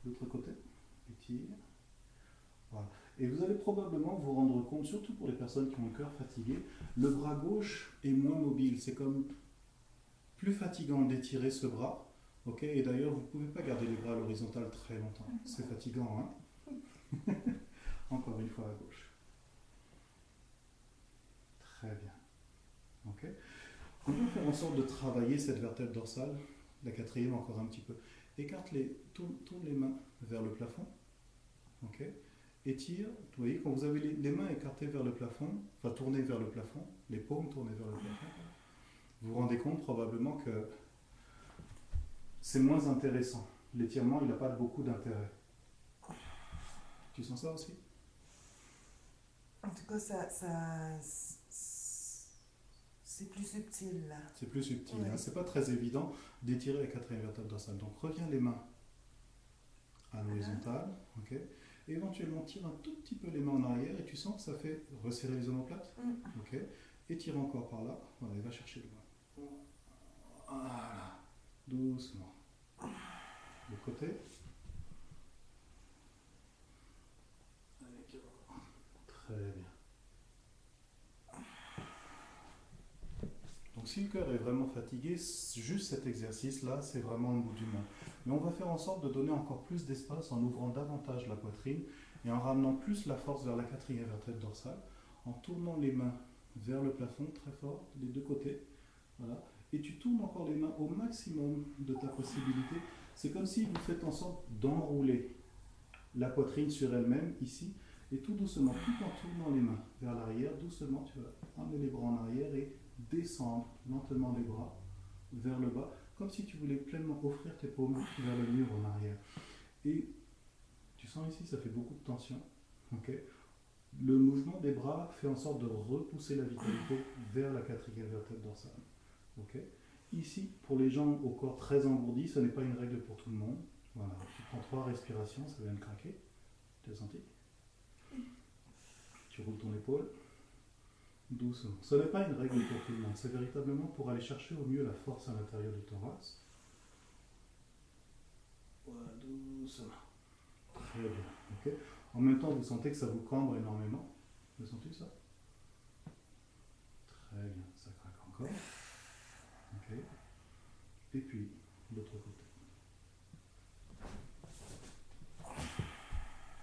L'autre côté, étire. Voilà. Et vous allez probablement vous rendre compte, surtout pour les personnes qui ont le cœur fatigué, le bras gauche est moins mobile. C'est comme plus fatigant d'étirer ce bras. Ok Et d'ailleurs, vous ne pouvez pas garder les bras à l'horizontale très longtemps. C'est fatigant, hein Encore une fois à gauche. Très bien. ok on va faire en sorte de travailler cette vertèbre dorsale, la quatrième encore un petit peu. Écarte les, tourne, les mains vers le plafond. Ok Étire. Vous voyez, quand vous avez les, mains écartées vers le plafond, enfin tournées vers le plafond, les paumes tournées vers le plafond, vous vous rendez compte probablement que c'est moins intéressant. L'étirement, il n'a pas beaucoup d'intérêt. Tu sens ça aussi? En tout cas, ça, ça c'est plus subtil là. C'est plus subtil. Hein. C'est pas très évident d'étirer la quatrième vertèbre dorsale. Donc reviens les mains à l'horizontale. ok? Éventuellement tire un tout petit peu les mains en arrière et tu sens que ça fait resserrer les omoplates. Mm. ok? Et tire encore par là. Voilà, il va chercher le bras. Voilà. Doucement. De côté. Très bien. Donc si le cœur est vraiment fatigué, juste cet exercice-là, c'est vraiment le bout du monde. Mais on va faire en sorte de donner encore plus d'espace en ouvrant davantage la poitrine et en ramenant plus la force vers la quatrième vertèbre dorsale, en tournant les mains vers le plafond très fort, des deux côtés. Voilà. Et tu tournes encore les mains au maximum de ta possibilité. C'est comme si vous faites en sorte d'enrouler la poitrine sur elle-même ici. Et tout doucement, tout en tournant les mains vers l'arrière, doucement, tu vas amener les bras en arrière et descendre lentement les bras vers le bas, comme si tu voulais pleinement offrir tes paumes vers le mur en arrière. Et tu sens ici, ça fait beaucoup de tension. le mouvement des bras fait en sorte de repousser la vitalité vers la quatrième vertèbre dorsale. Ici, pour les gens au corps très engourdi, ce n'est pas une règle pour tout le monde. Voilà, tu prends trois respirations, ça vient de craquer. Tu as senti? Tu roules ton épaule. Doucement. Ce n'est pas une règle pour tout le monde, c'est véritablement pour aller chercher au mieux la force à l'intérieur du thorax. Voilà, doucement. Très bien. en même temps, vous sentez que ça vous cambre énormément. Vous sentez ça? Très bien, ça craque encore. Et puis, l'autre côté.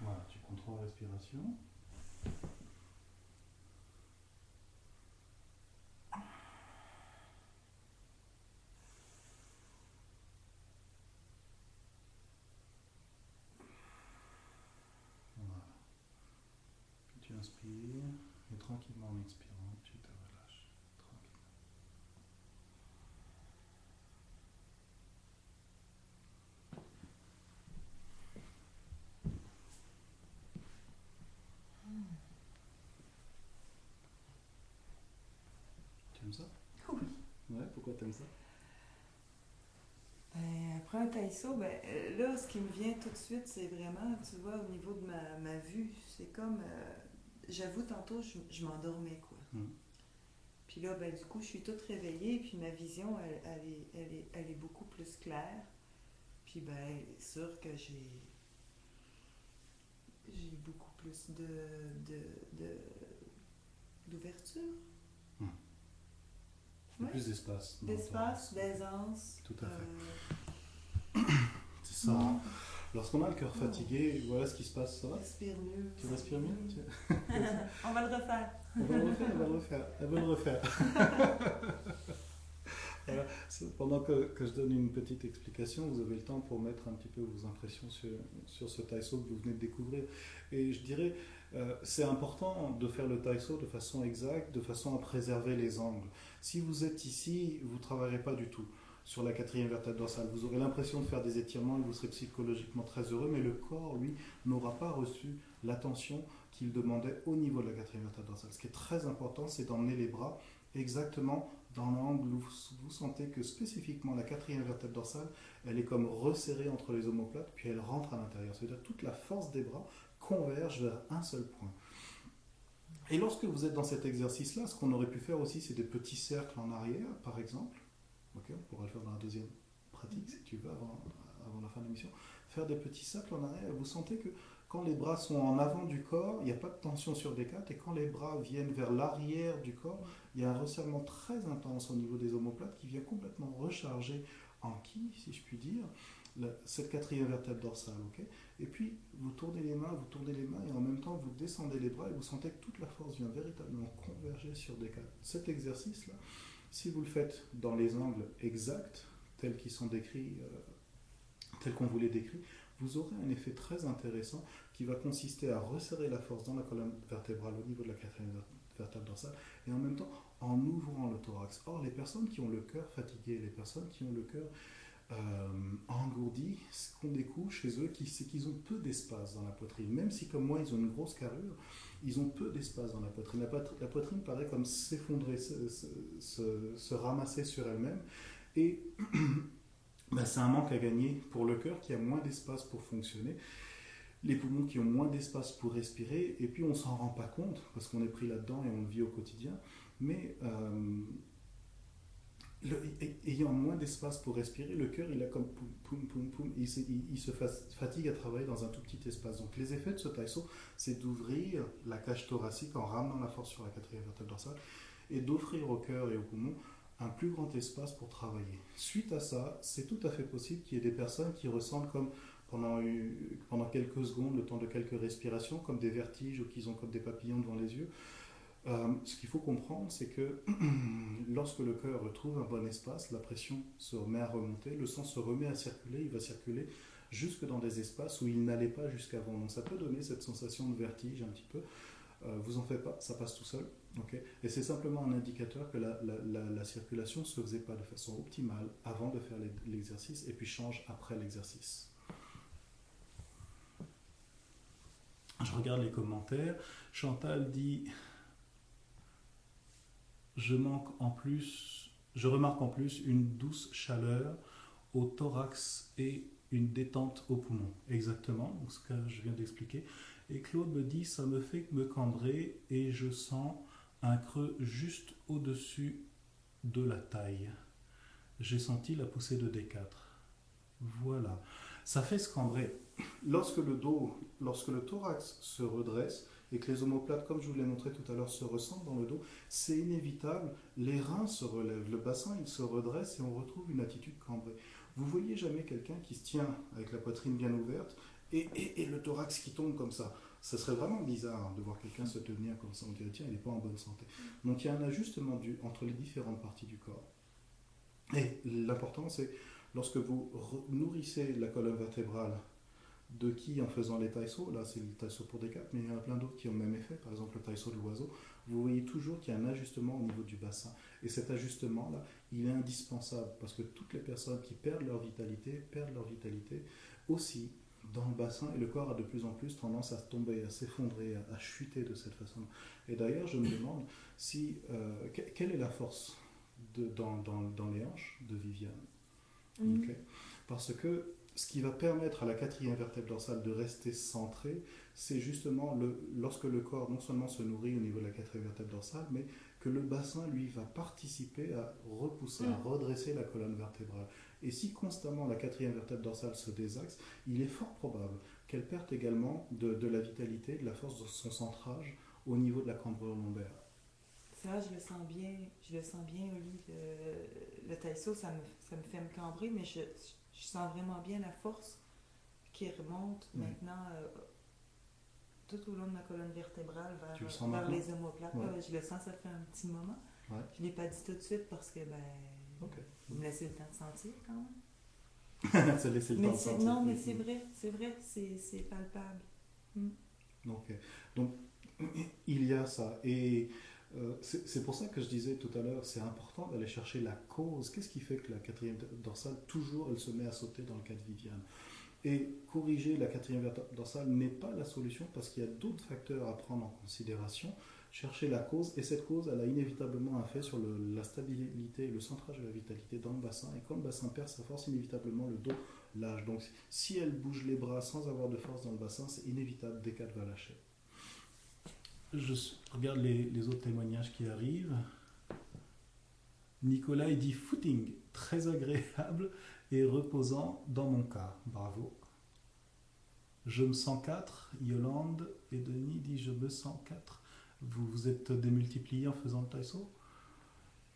Voilà, tu prends trois respirations. Voilà. Puis tu inspires et tranquillement en expirant, tu te relâches. Tranquillement. Tu aimes ça Oui. Ouais, pourquoi t'aimes ça Taïso, ben, euh, là, ce qui me vient tout de suite, c'est vraiment, tu vois, au niveau de ma, ma vue, c'est comme, euh, j'avoue, tantôt, je, je m'endormais, quoi. Mhm. Puis là, ben, du coup, je suis toute réveillée, puis ma vision, elle, elle est, elle, est, elle est beaucoup plus claire. Puis, ben, sûr que j'ai j'ai beaucoup plus de de- de- d'ouverture, y a Ouais. Plus d'espace. d'espace, d'aisance. Tout à fait. euh, C'est ça. hein. Lorsqu'on a le cœur fatigué, voilà ce qui se passe, ça va? Respire mieux. Tu respires mieux Tu- On va le refaire. On va le refaire, on va le refaire, on va le refaire. Voilà. Pendant que, que je donne une petite explication, vous avez le temps pour mettre un petit peu vos impressions sur, sur ce taïso que vous venez de découvrir. Et je dirais, euh, c'est important de faire le taïso de façon exacte, de façon à préserver les angles. Si vous êtes ici, vous ne travaillerez pas du tout sur la quatrième vertèbre dorsale. Vous aurez l'impression de faire des étirements et vous serez psychologiquement très heureux, mais le corps, lui, n'aura pas reçu l'attention qu'il demandait au niveau de la quatrième vertèbre dorsale. Ce qui est très important, c'est d'emmener les bras exactement dans l'angle où vous sentez que spécifiquement la quatrième vertèbre dorsale, elle est comme resserrée entre les omoplates, puis elle rentre à l'intérieur. C'est-à-dire toute la force des bras converge vers un seul point. Et lorsque vous êtes dans cet exercice-là, ce qu'on aurait pu faire aussi, c'est des petits cercles en arrière, par exemple. Ok, on pourra le faire dans la deuxième pratique, si tu veux, avant, avant la fin de l'émission. Faire des petits cercles en arrière. Vous sentez que quand les bras sont en avant du corps, il n'y a pas de tension sur des quatre, et quand les bras viennent vers l'arrière du corps, il y a un resserrement très intense au niveau des omoplates qui vient complètement recharger en qui, si je puis dire, cette quatrième vertèbre dorsale. ok? Et puis, vous tournez les mains, vous tournez les mains, et en même temps, vous descendez les bras, et vous sentez que toute la force vient véritablement converger sur des quatre. Cet exercice-là, si vous le faites dans les angles exacts, tels qu'ils sont décrits, euh, tels qu'on vous les décrit, vous aurez un effet très intéressant qui va consister à resserrer la force dans la colonne vertébrale au niveau de la quatrième ver- vertèbre dorsale et en même temps en ouvrant le thorax. Or, les personnes qui ont le cœur fatigué, les personnes qui ont le cœur euh, engourdi, ce qu'on découvre chez eux, c'est qu'ils ont peu d'espace dans la poitrine. Même si, comme moi, ils ont une grosse carrure, ils ont peu d'espace dans la poitrine. La, poitri- la poitrine paraît comme s'effondrer, se, se- se- se ramasser sur elle-même. Et ben, c'est un manque à gagner pour le cœur qui a moins d'espace pour fonctionner, les poumons qui ont moins d'espace pour respirer, et puis on s'en rend pas compte parce qu'on est pris là-dedans et on le vit au quotidien, mais euh, ayant moins d'espace pour respirer, le cœur il a comme poum poum poum poum, il, se- il- se fa- fatigue à travailler dans un tout petit espace. Donc les effets de ce taïso, c'est d'ouvrir la cage thoracique en ramenant la force sur la quatrième vertèbre dorsale et d'offrir au cœur et aux poumons un plus grand espace pour travailler. Suite à ça, c'est tout à fait possible qu'il y ait des personnes qui ressentent comme pendant, pendant quelques secondes, le temps de quelques respirations, comme des vertiges ou qu'ils ont comme des papillons devant les yeux. Euh, ce qu'il faut comprendre, c'est que lorsque le cœur retrouve un bon espace, la pression se remet à remonter, le sang se remet à circuler, il va circuler jusque dans des espaces où il n'allait pas jusqu'avant. Donc ça peut donner cette sensation de vertige un petit peu. Euh, vous en faites pas, ça passe tout seul. et c'est simplement un indicateur que la, la, la, la circulation ne se faisait pas de façon optimale avant de faire l'e- l'exercice et puis change après l'exercice. Je regarde les commentaires. Chantal dit je remarque en plus une douce chaleur au thorax et une détente au poumon. Exactement, donc ce que je viens d'expliquer. Et Claude me dit, ça me fait me cambrer et je sens un creux juste au-dessus de la taille. J'ai senti la poussée de D4. Voilà. Ça fait se cambrer. Lorsque le dos, lorsque le thorax se redresse et que les omoplates, comme je vous l'ai montré tout à l'heure, se ressentent dans le dos, c'est inévitable. Les reins se relèvent, le bassin il se redresse et on retrouve une attitude cambrée. Vous voyez jamais quelqu'un qui se tient avec la poitrine bien ouverte et, et, le thorax qui tombe comme ça. Ce serait vraiment bizarre de voir quelqu'un se tenir comme ça. On dirait, tiens, il n'est pas en bonne santé. Donc il y a un ajustement entre les différentes parties du corps. Et l'important, c'est lorsque vous nourrissez la colonne vertébrale de qui en faisant les taïsos, là c'est le taïso pour des quatre, mais il y en a plein d'autres qui ont le même effet, par exemple le taïso de l'oiseau, vous voyez toujours qu'il y a un ajustement au niveau du bassin. Et cet ajustement-là, il est indispensable parce que toutes les personnes qui perdent leur vitalité, perdent leur vitalité aussi dans le bassin et le corps a de plus en plus tendance à tomber, à s'effondrer, à, chuter de cette façon. Et d'ailleurs, je me demande si, euh, quelle est la force de, dans, dans, dans, les hanches de Viviane? Mm. Parce que ce qui va permettre à la quatrième vertèbre dorsale de rester centrée, c'est justement le, lorsque le corps non seulement se nourrit au niveau de la quatrième vertèbre dorsale, mais que le bassin, lui, va participer à repousser, à mm. redresser la colonne vertébrale. Et si constamment la quatrième vertèbre dorsale se désaxe, il est fort probable qu'elle perde également de, de, la vitalité, de la force de son centrage au niveau de la cambrure lombaire. Ça, je le sens bien, je le sens bien, Oli. Le, le taïso, ça me, ça me fait me cambrer, mais je, je sens vraiment bien la force qui remonte maintenant euh, tout au long de ma colonne vertébrale vers, les omoplates. je le sens, ça fait un petit moment. Je ne l'ai pas dit tout de suite parce que ben, vous me laissez le temps de sentir quand même. ça laisse le temps de sentir. Non, mais c'est vrai, c'est vrai, c'est palpable. Hmm. Donc, donc, il y a ça. Et euh, c'est pour ça que je disais tout à l'heure, c'est important d'aller chercher la cause. Qu'est-ce qui fait que la quatrième dorsale, toujours, elle se met à sauter dans le cas de Viviane? Et corriger la quatrième dorsale n'est pas la solution parce qu'il y a d'autres facteurs à prendre en considération. Chercher la cause, et cette cause, elle a inévitablement un fait sur la stabilité le centrage de la vitalité dans le bassin. Et quand le bassin perd sa force, inévitablement le dos lâche. Donc si elle bouge les bras sans avoir de force dans le bassin, c'est inévitable, dès qu'elle va lâcher je regarde les, autres témoignages qui arrivent. Nicolas, il dit footing, très agréable et reposant dans mon cas. Bravo. Je me sens 4. Yolande et Denis dit je me sens 4. Vous vous êtes démultipliés en faisant le taïso?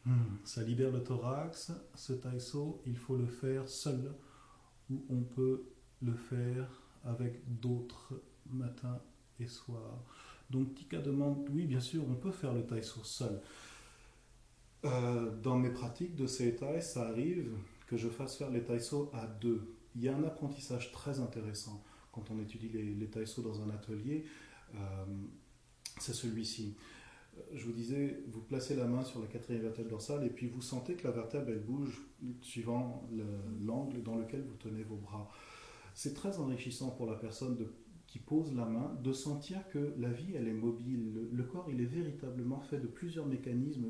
Hmm, Ça libère le thorax. Ce taïso, il faut le faire seul ou on peut le faire avec d'autres matins et soirs. Donc Tika demande, oui bien sûr, on peut faire le taïso seul. Dans mes pratiques de ces ça arrive que je fasse faire les taïsos à deux. Il y a un apprentissage très intéressant quand on étudie les, les dans un atelier. Euh, c'est celui-ci. Euh, je vous disais, vous placez la main sur la quatrième vertèbre dorsale et puis vous sentez que la vertèbre elle bouge suivant l'angle dans lequel vous tenez vos bras. C'est très enrichissant pour la personne de qui pose la main, de sentir que la vie, elle est mobile. Le, corps, il est véritablement fait de plusieurs mécanismes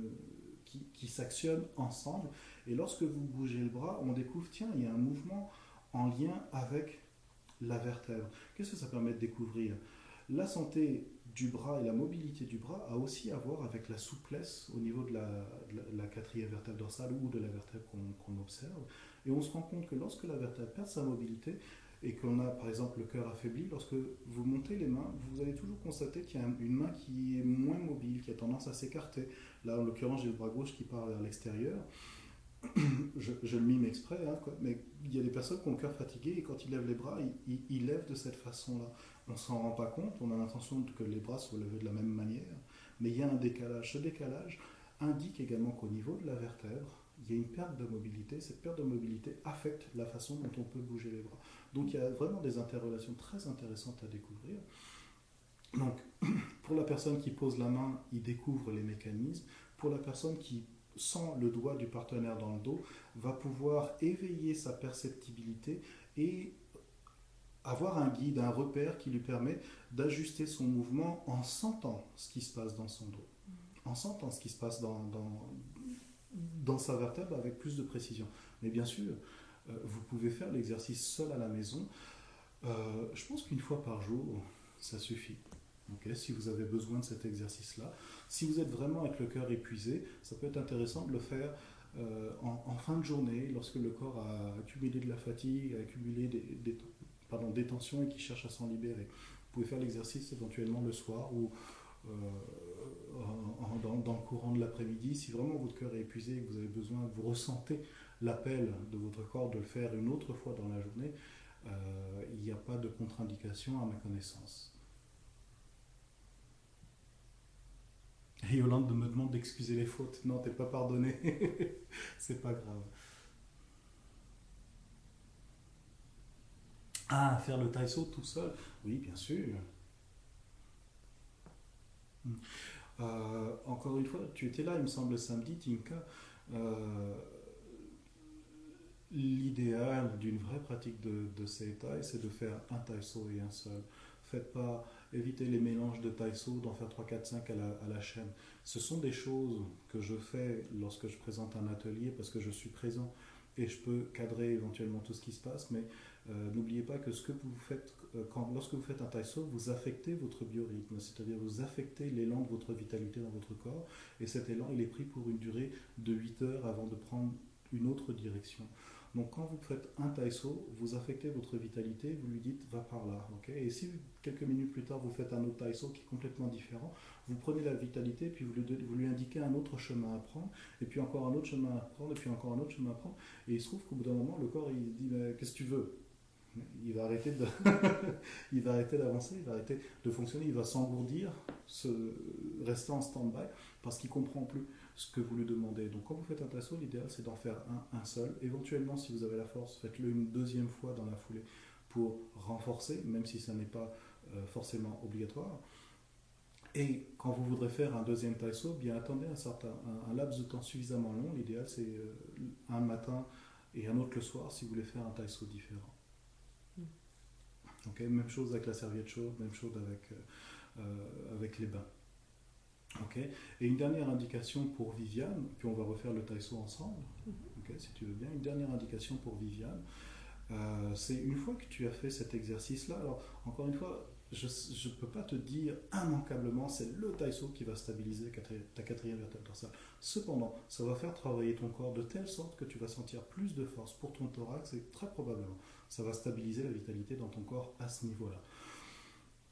qui, qui s'actionnent ensemble. Et lorsque vous bougez le bras, on découvre, tiens, il y a un mouvement en lien avec la vertèbre. Qu'est-ce que ça permet de découvrir? La santé du bras et la mobilité du bras a aussi à voir avec la souplesse au niveau de la, quatrième vertèbre dorsale ou de la vertèbre qu'on observe. Et on se rend compte que lorsque la vertèbre perd sa mobilité, et qu'on a par exemple le cœur affaibli, lorsque vous montez les mains, vous allez toujours constater qu'il y a une main qui est moins mobile, qui a tendance à s'écarter. Là, en l'occurrence, j'ai le bras gauche qui part vers l'extérieur. je, le mime exprès, hein, mais il y a des personnes qui ont le cœur fatigué et quand ils lèvent les bras, ils, ils, lèvent de cette façon-là. On s'en rend pas compte, on a l'intention que les bras soient levés de la même manière, mais il y a un décalage. Ce décalage indique également qu'au niveau de la vertèbre, il y a une perte de mobilité. Cette perte de mobilité affecte la façon dont on peut bouger les bras. Donc il y a vraiment des interrelations très intéressantes à découvrir. Donc pour la personne qui pose la main, il découvre les mécanismes. Pour la personne qui sent le doigt du partenaire dans le dos, va pouvoir éveiller sa perceptibilité et avoir un guide, un repère qui lui permet d'ajuster son mouvement en sentant ce qui se passe dans son dos, en sentant ce qui se passe dans, dans, dans sa vertèbre avec plus de précision. Mais bien sûr, vous pouvez faire l'exercice seul à la maison. je pense qu'une fois par jour, ça suffit. si vous avez besoin de cet exercice-là, si vous êtes vraiment avec le cœur épuisé, ça peut être intéressant de le faire en, fin de journée, lorsque le corps a accumulé de la fatigue, a accumulé des, pardon, des tensions et qui cherche à s'en libérer. Vous pouvez faire l'exercice éventuellement le soir ou dans, le courant de l'après-midi. Si vraiment votre cœur est épuisé et que vous avez besoin, vous ressentez l'appel de votre corps de le faire une autre fois dans la journée, euh, il n'y a pas de contre-indication à ma connaissance. Yolande me demande d'excuser les fautes. Non, t'es pas pardonné. C'est pas grave. Ah, faire le taïso tout seul Oui, bien sûr. Euh, encore une fois, tu étais là, il me semble, samedi, Tinka. Euh, l'idéal d'une vraie pratique de, de Seitai, c'est de faire un taïso et un seul. Faites pas, éviter les mélanges de taïso, d'en faire 3, 4, 5 à la, à la chaîne. Ce sont des choses que je fais lorsque je présente un atelier parce que je suis présent et je peux cadrer éventuellement tout ce qui se passe, mais euh, n'oubliez pas que ce que vous faites, euh, quand, lorsque vous faites un taïso, vous affectez votre biorhythme, c'est-à-dire vous affectez l'élan de votre vitalité dans votre corps, et cet élan, il est pris pour une durée de 8 heures avant de prendre une autre direction. Donc quand vous faites un taïso, vous affectez votre vitalité, vous lui dites va par là. et si quelques minutes plus tard vous faites un autre taïso qui est complètement différent, vous prenez la vitalité, puis vous lui, indiquez un autre chemin à prendre, et puis encore un autre chemin à prendre, et puis encore un autre chemin à prendre. Et il se trouve qu'au bout d'un moment, le corps il dit qu'est-ce que tu veux? Il va arrêter de, il va arrêter d'avancer, il va arrêter de fonctionner, il va s'engourdir, se rester en stand-by parce qu'il comprend plus ce que vous lui demandez. Donc quand vous faites un tasso, l'idéal c'est d'en faire un, un seul. Éventuellement, si vous avez la force, faites-le une deuxième fois dans la foulée pour renforcer, même si ça n'est pas euh, forcément obligatoire. Et quand vous voudrez faire un deuxième taïso, bien attendez un certain un, laps de temps suffisamment long. L'idéal c'est euh, un matin et un autre le soir si vous voulez faire un taïso différent même chose avec la serviette chaude, même chose avec, euh, avec les bains. Et une dernière indication pour Viviane, puis on va refaire le taïso ensemble, mm-hmm. si tu veux bien. Une dernière indication pour Viviane, euh, c'est une fois que tu as fait cet exercice-là, alors encore une fois, je ne peux pas te dire immanquablement, c'est le taïso qui va stabiliser ta quatrième vertèbre dorsale. Cependant, ça va faire travailler ton corps de telle sorte que tu vas sentir plus de force pour ton thorax et très probablement ça va stabiliser la vitalité dans ton corps à ce niveau-là.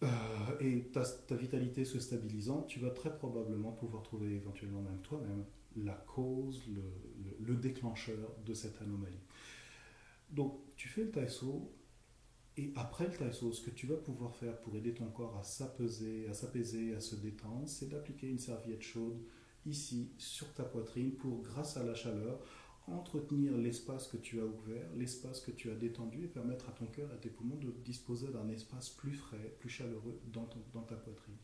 Euh, et ta, ta, vitalité se stabilisant, tu vas très probablement pouvoir trouver éventuellement même toi-même la cause, le, le, déclencheur de cette anomalie. Donc tu fais le taïso, et après le taïso, ce que tu vas pouvoir faire pour aider ton corps à s'apaiser, à s'apaiser, à se détendre, c'est d'appliquer une serviette chaude ici sur ta poitrine pour, grâce à la chaleur, entretenir l'espace que tu as ouvert, l'espace que tu as détendu et permettre à ton cœur à tes poumons de disposer d'un espace plus frais, plus chaleureux dans, ta poitrine.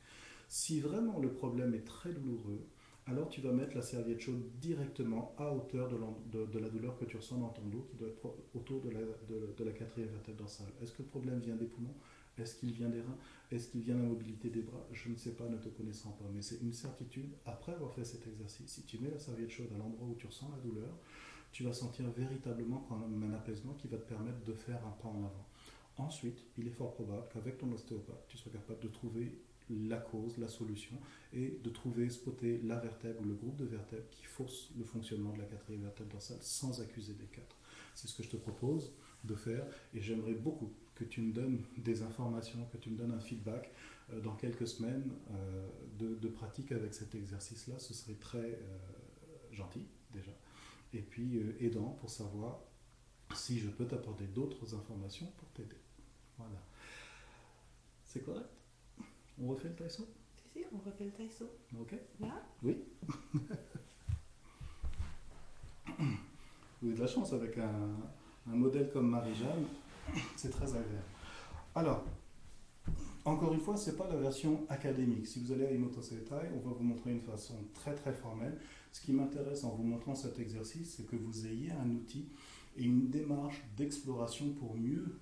Si vraiment le problème est très douloureux, alors tu vas mettre la serviette chaude directement à hauteur de, de, la douleur que tu ressens dans ton dos, qui doit être autour de la, de, la quatrième vertèbre dorsale. Est-ce que le problème vient des poumons? Est-ce qu'il vient des reins? Est-ce qu'il vient de la mobilité des bras? Je ne sais pas, ne te connaissant pas. Mais c'est une certitude, après avoir fait cet exercice, si tu mets la serviette chaude à l'endroit où tu ressens la douleur, tu vas sentir véritablement un apaisement qui va te permettre de faire un pas en avant. Ensuite, il est fort probable qu'avec ton ostéopathe, tu sois capable de trouver la cause, la solution, et de trouver, spotter la vertèbre ou le groupe de vertèbres qui fausse le fonctionnement de la quatrième vertèbre dorsale sans accuser des quatre. C'est ce que je te propose de faire, et j'aimerais beaucoup que tu me donnes des informations, que tu me donnes un feedback euh, dans quelques semaines euh, de, pratique avec cet exercice-là. Ce serait très euh, gentil déjà et puis aidant pour savoir si je peux t'apporter d'autres informations pour t'aider. Voilà. C'est correct? On refait le taïso Si, on refait le taïso. Ok. Là? Oui. Vous avez de la chance avec un, un modèle comme Marie-Jeanne, c'est très agréable. Alors, encore une fois, ce n'est pas la version académique. Si vous allez à Imoto Setai, on va vous montrer une façon très très formelle. Ce qui m'intéresse en vous montrant cet exercice, c'est que vous ayez un outil et une démarche d'exploration pour mieux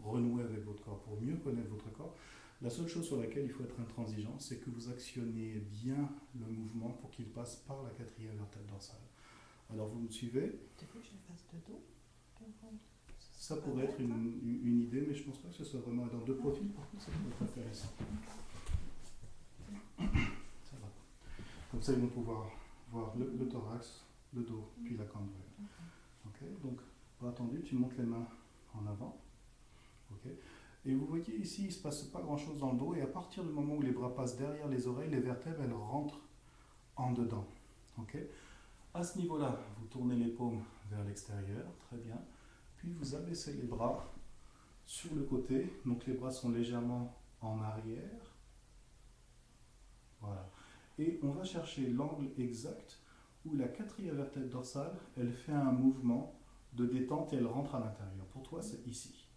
renouer avec votre corps, pour mieux connaître votre corps. La seule chose sur laquelle il faut être intransigeant, c'est que vous actionnez bien le mouvement pour qu'il passe par la quatrième vertèbre dorsale. Alors vous me suivez? Tu veux que je fasse de dos? Ça pourrait être une, une, idée, mais je pense pas que ce soit vraiment dans deux profils. Ça pourrait être intéressant. Ça va. Comme ça, ils vont pouvoir voir le, le thorax, le dos, puis la cambrure. Ok, donc, bras tendu, tu montes les mains en avant. Ok. Et vous voyez ici, il ne se passe pas grand-chose dans le dos, et à partir du moment où les bras passent derrière les oreilles, les vertèbres, elles rentrent en dedans. Ok. À ce niveau-là, vous tournez les paumes vers l'extérieur, très bien. Puis vous abaissez les bras sur le côté, donc les bras sont légèrement en arrière. Voilà. Et on va chercher l'angle exact où la quatrième vertèbre dorsale, elle fait un mouvement de détente et elle rentre à l'intérieur. Pour toi, c'est ici.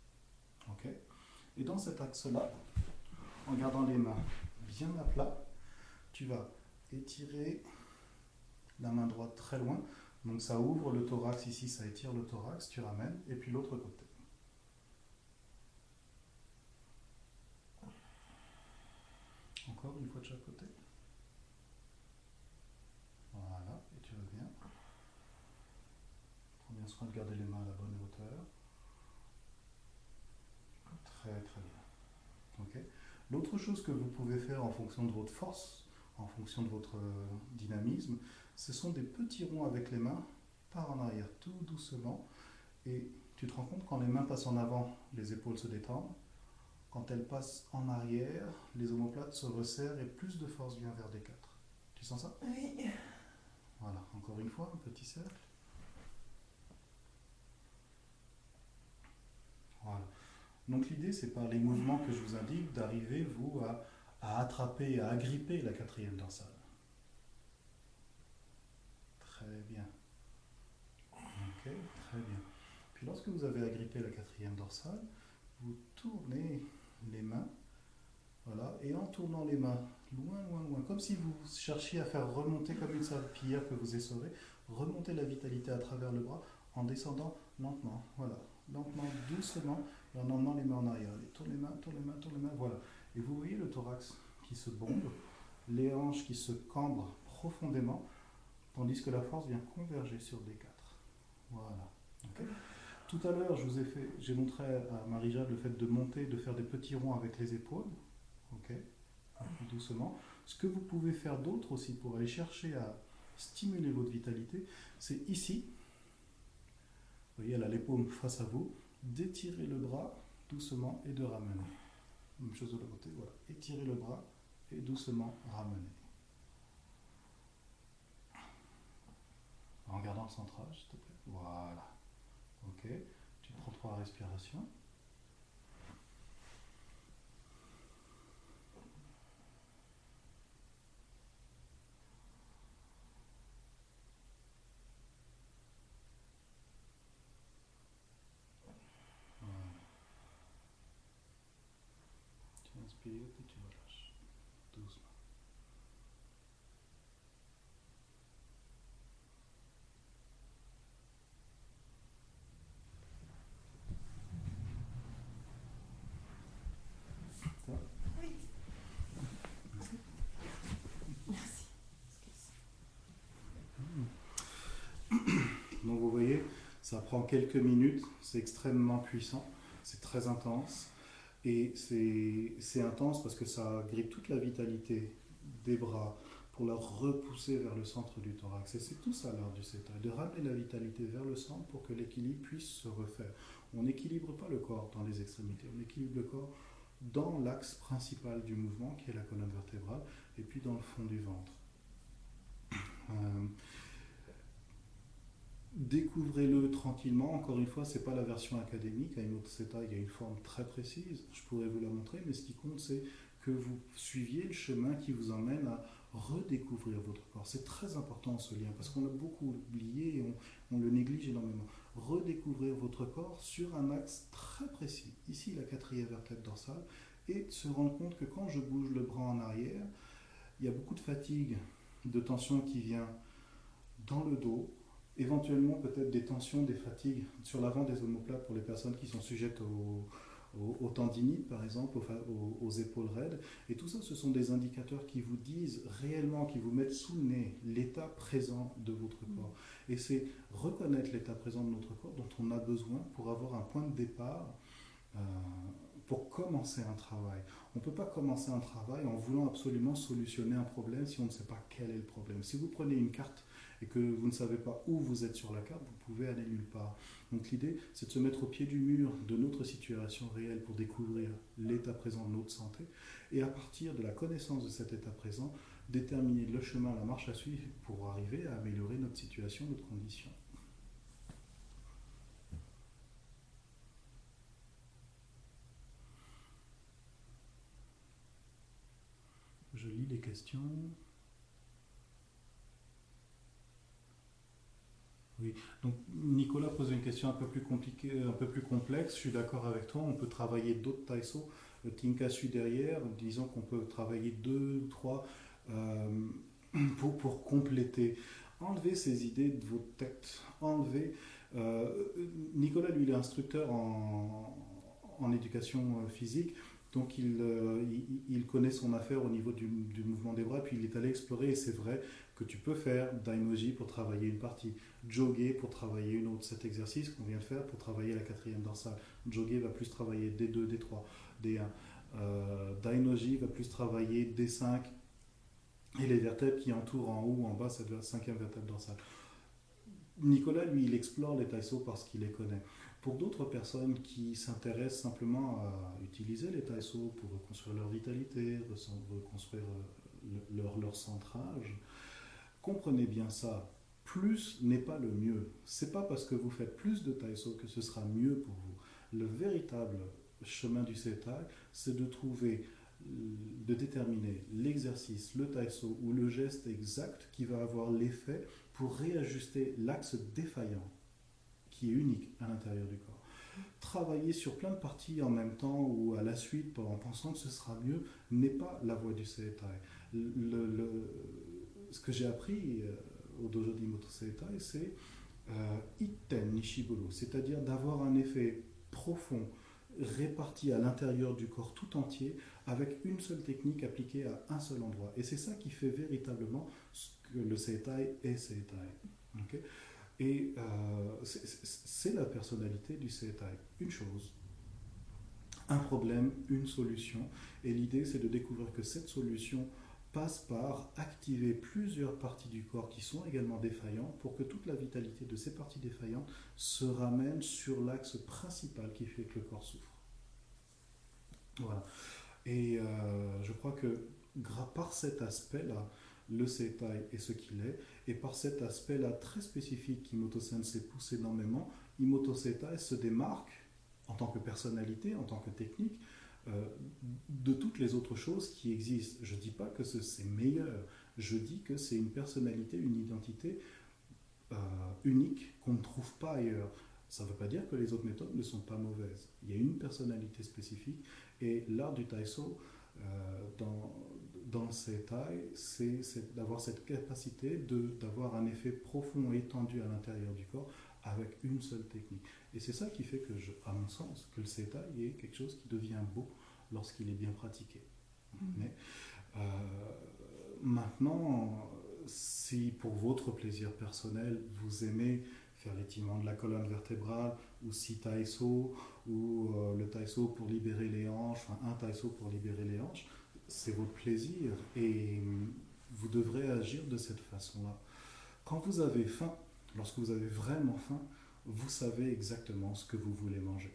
OK Et dans cet axe-là, en gardant les mains bien à plat, tu vas étirer la main droite très loin. Donc ça ouvre le thorax ici, ça étire le thorax, tu ramènes, et puis l'autre côté. Encore une fois de chaque côté. Voilà, et tu reviens. Prends bien soin de garder les mains à la bonne hauteur. Très très bien. L'autre chose que vous pouvez faire en fonction de votre force, en fonction de votre euh, dynamisme, ce sont des petits ronds avec les mains, par en arrière tout doucement, et tu te rends compte quand les mains passent en avant, les épaules se détendent, quand elles passent en arrière, les omoplates se resserrent et plus de force vient vers des quatre. Tu sens ça? Oui. Voilà, encore une fois, un petit cercle. Voilà. Donc l'idée, c'est par les mouvements que je vous indique d'arriver, vous, à, à attraper, à agripper la quatrième dorsale. Très bien. Ok, très bien. Puis lorsque vous avez agrippé la quatrième dorsale, vous tournez les mains. Voilà, et en tournant les mains loin, loin, loin, comme si vous cherchiez à faire remonter comme une serpillière que vous essorez, remonter la vitalité à travers le bras en descendant lentement. Voilà, lentement, doucement, et en emmenant les mains en arrière. Allez, tourne les mains, tourne les mains, tourne les mains, voilà. Et vous voyez le thorax qui se bombe, les hanches qui se cambrent profondément, tandis que la force vient converger sur D4. Voilà. Tout à l'heure, je vous ai fait, j'ai montré à Marie-Jade le fait de monter, de faire des petits ronds avec les épaules. Ok Doucement. Ce que vous pouvez faire d'autre aussi pour aller chercher à stimuler votre vitalité, c'est ici. Vous voyez, elle a les paumes face à vous. D'étirer le bras doucement et de ramener. Même chose de l'autre côté. Voilà. Étirer le bras et doucement ramener. En gardant le centrage, s'il te plaît. Voilà. Ok. Tu prends trois respirations. Voilà. Tu inspires puis tu relâches. Doucement. Ça va Oui. Merci. Donc vous voyez, ça prend quelques minutes, c'est extrêmement puissant, c'est très intense. Et c'est intense parce que ça grippe toute la vitalité des bras pour la repousser vers le centre du thorax. Et c'est tout ça l'art du CETA, de ramener la vitalité vers le centre pour que l'équilibre puisse se refaire. On n'équilibre pas le corps dans les extrémités, on équilibre le corps dans l'axe principal du mouvement qui est la colonne vertébrale et puis dans le fond du ventre. Euh, Découvrez-le tranquillement. Encore une fois, c'est pas la version académique. À une autre CETA, il y a une forme très précise. Je pourrais vous la montrer, mais ce qui compte, c'est que vous suiviez le chemin qui vous emmène à redécouvrir votre corps. C'est très important ce lien parce qu'on l'a beaucoup oublié et on le néglige énormément. Redécouvrir votre corps sur un axe très précis. Ici, la quatrième vertèbre dorsale et se rendre compte que quand je bouge le bras en arrière, il y a beaucoup de fatigue, de tension qui vient dans le dos, éventuellement peut-être des tensions, des fatigues sur l'avant des omoplates pour les personnes qui sont sujettes au, aux, tendinites par exemple, aux, épaules raides. Et tout ça, ce sont des indicateurs qui vous disent réellement, qui vous mettent sous le nez l'état présent de votre corps. Et c'est reconnaître l'état présent de notre corps dont on a besoin pour avoir un point de départ. Euh, pour commencer un travail. On ne peut pas commencer un travail en voulant absolument solutionner un problème si on ne sait pas quel est le problème. Si vous prenez une carte et que vous ne savez pas où vous êtes sur la carte, vous pouvez aller nulle part. Donc l'idée, c'est de se mettre au pied du mur de notre situation réelle pour découvrir l'état présent de notre santé et à partir de la connaissance de cet état présent, déterminer le chemin, la marche à suivre pour arriver à améliorer notre situation, notre condition. Je lis les questions. Donc Nicolas pose une question un peu plus complexe. Je suis d'accord avec toi, on peut travailler d'autres taïsos. Le Tinka suit derrière, disons qu'on peut travailler deux, trois euh, pour, compléter. Enlevez ces idées de votre tête. Enlevez. Euh, Nicolas, lui, est instructeur en, en éducation physique. Donc euh, il, il, connaît son affaire au niveau du, du, mouvement des bras, puis il est allé explorer, et c'est vrai que tu peux faire daimoji pour travailler une partie, jogger pour travailler une autre. Cet exercice qu'on vient de faire pour travailler la quatrième dorsale. Jogger va plus travailler D2, D3, D1. Euh, dainoji va plus travailler D5 et les vertèbres qui entourent en haut ou en bas, c'est la cinquième vertèbre dorsale. Nicolas, lui, il explore les taïsos parce qu'il les connaît. Pour d'autres personnes qui s'intéressent simplement à utiliser les taïsos pour reconstruire leur vitalité, reconstruire euh, leur, leur centrage, comprenez bien ça. Plus n'est pas le mieux. C'est pas parce que vous faites plus de taïso que ce sera mieux pour vous. Le véritable chemin du setai, c'est de trouver, euh, de déterminer l'exercice, le taïso ou le geste exact qui va avoir l'effet pour réajuster l'axe défaillant qui est unique à l'intérieur du corps. Travailler sur plein de parties en même temps ou à la suite en pensant que ce sera mieux n'est pas la voie du Setai. Le, ce que j'ai appris au dojo d'Imoto Setai, c'est euh, itten nishiburu, c'est-à-dire d'avoir un effet profond réparti à l'intérieur du corps tout entier avec une seule technique appliquée à un seul endroit. Et c'est ça qui fait véritablement ce que le Seitai est Seitai. Okay et euh, c'est la personnalité du CETAI. Une chose, un problème, une solution. Et l'idée, c'est de découvrir que cette solution passe par activer plusieurs parties du corps qui sont également défaillantes pour que toute la vitalité de ces parties défaillantes se ramène sur l'axe principal qui fait que le corps souffre. Voilà. Et euh, je crois que par cet aspect-là, le Seitai est ce qu'il est, et par cet aspect-là très spécifique qu'Imoto Sensei pousse énormément, Imoto Seitai se démarque en tant que personnalité, en tant que technique, de toutes les autres choses qui existent. Je ne dis pas que c'est meilleur, je dis que c'est une personnalité, une identité euh, unique qu'on ne trouve pas ailleurs. Ça ne veut pas dire que les autres méthodes ne sont pas mauvaises. Il y a une personnalité spécifique et l'art du Taiso, euh, dans, dans ces tailles, c'est d'avoir cette capacité d'avoir un effet profond et étendu à l'intérieur du corps avec une seule technique. Et c'est ça qui fait que, je, à mon sens, que le Seta est quelque chose qui devient beau lorsqu'il est bien pratiqué. Mmh. Mais euh, maintenant, si pour votre plaisir personnel, vous aimez faire l'étirement de la colonne vertébrale, ou si taïso, ou euh, le taïso pour libérer les hanches, enfin un taïso pour libérer les hanches, c'est votre plaisir et vous devrez agir de cette façon-là. Quand vous avez faim, lorsque vous avez vraiment faim, vous savez exactement ce que vous voulez manger.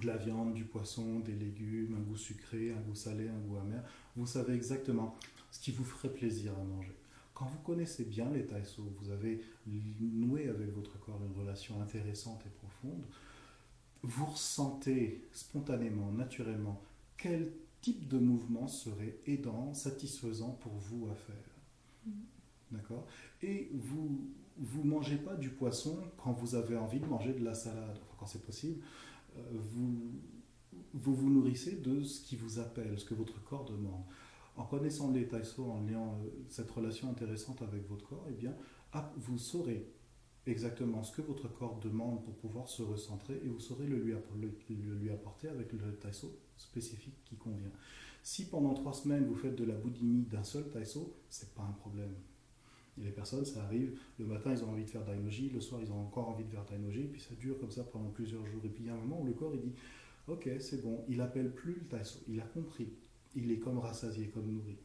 De la viande, du poisson, des légumes, un goût sucré, un goût salé, un goût amer. Vous savez exactement ce qui vous ferait plaisir à manger. Quand vous connaissez bien les taïsos, vous avez noué avec votre corps une relation intéressante et profonde, vous ressentez spontanément, naturellement, quel type de mouvement serait aidant, satisfaisant pour vous à faire. D'accord Et vous vous mangez pas du poisson quand vous avez envie de manger de la salade, quand c'est possible. Euh, vous, vous vous nourrissez de ce qui vous appelle, ce que votre corps demande. En connaissant les taïsos, en liant euh, cette relation intéressante avec votre corps, eh bien, ah, vous saurez exactement ce que votre corps demande pour pouvoir se recentrer et vous saurez le lui, le lui apporter avec le taïso spécifique qui convient. Si pendant trois semaines vous faites de la boulimie d'un seul taïso, c'est pas un problème. Les personnes, ça arrive, le matin ils ont envie de faire dainoji, le soir ils ont encore envie de faire dainoji, puis ça dure comme ça pendant plusieurs jours. Et puis il y a un moment où le corps il dit Ok, c'est bon, il appelle plus le taïso, il a compris, il est comme rassasié, comme nourri.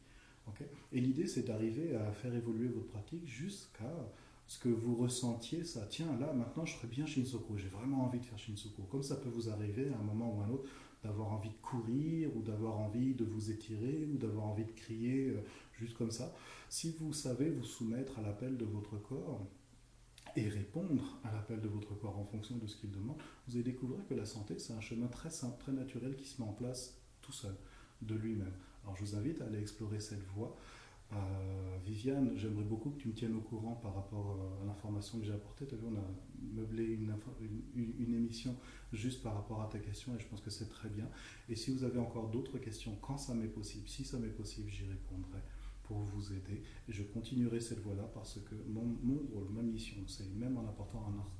et l'idée c'est d'arriver à faire évoluer votre pratique jusqu'à ce que vous ressentiez ça. Tiens, là maintenant je ferai bien Shinsoko, j'ai vraiment envie de faire Shinsoko. Comme ça peut vous arriver à un moment ou à un autre d'avoir envie de courir ou d'avoir envie de vous étirer ou d'avoir envie de crier euh, juste comme ça. Si vous savez vous soumettre à l'appel de votre corps et répondre à l'appel de votre corps en fonction de ce qu'il demande, vous allez découvrir que la santé, c'est un chemin très simple, très naturel qui se met en place tout seul, de lui-même. Alors je vous invite à aller explorer cette voie. Euh, Viviane, j'aimerais beaucoup que tu me tiennes au courant par rapport à l'information que j'ai apportée. Tu as vu, on a meublé une, émission juste par rapport à ta question et je pense que c'est très bien. Et si vous avez encore d'autres questions, quand ça m'est possible, si ça m'est possible, j'y répondrai pour vous aider. Et je continuerai cette voie-là parce que mon, mon, rôle, ma mission, c'est même en apportant un art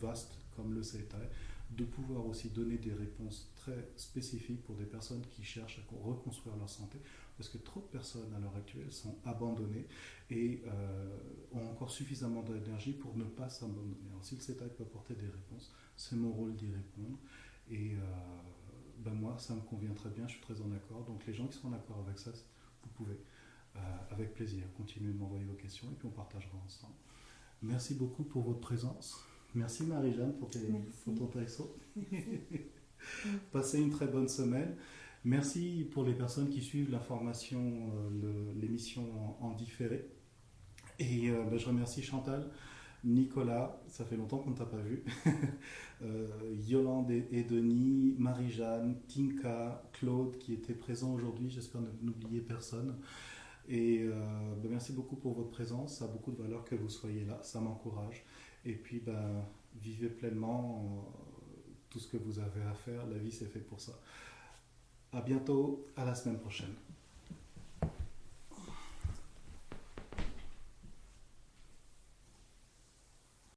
vaste comme le CETAI, de pouvoir aussi donner des réponses très spécifiques pour des personnes qui cherchent à reconstruire leur santé, parce que trop de personnes à l'heure actuelle sont abandonnées et euh, ont encore suffisamment d'énergie pour ne pas s'abandonner. Alors si le CETAI peut apporter des réponses, c'est mon rôle d'y répondre. Et euh, ben moi, ça me convient très bien, je suis très en accord. Donc les gens qui sont en accord avec ça, vous pouvez, euh, avec plaisir, continuer de m'envoyer vos questions et puis on partagera ensemble. Merci beaucoup pour votre présence. Merci Marie-Jeanne pour, pour, ton texto. Passez une très bonne semaine. Merci pour les personnes qui suivent l'information, euh, l'émission en, différé. Et euh, ben, je remercie Chantal, Nicolas, ça fait longtemps qu'on ne t'a pas vu, euh, Yolande et, Denis, Marie-Jeanne, Tinka, Claude qui étaient présents aujourd'hui, j'espère n'oublier personne. Et ben, merci beaucoup pour votre présence, ça a beaucoup de valeur que vous soyez là, ça m'encourage. Et puis, ben, vivez pleinement tout ce que vous avez à faire, la vie c'est fait pour ça. À bientôt, à la semaine prochaine.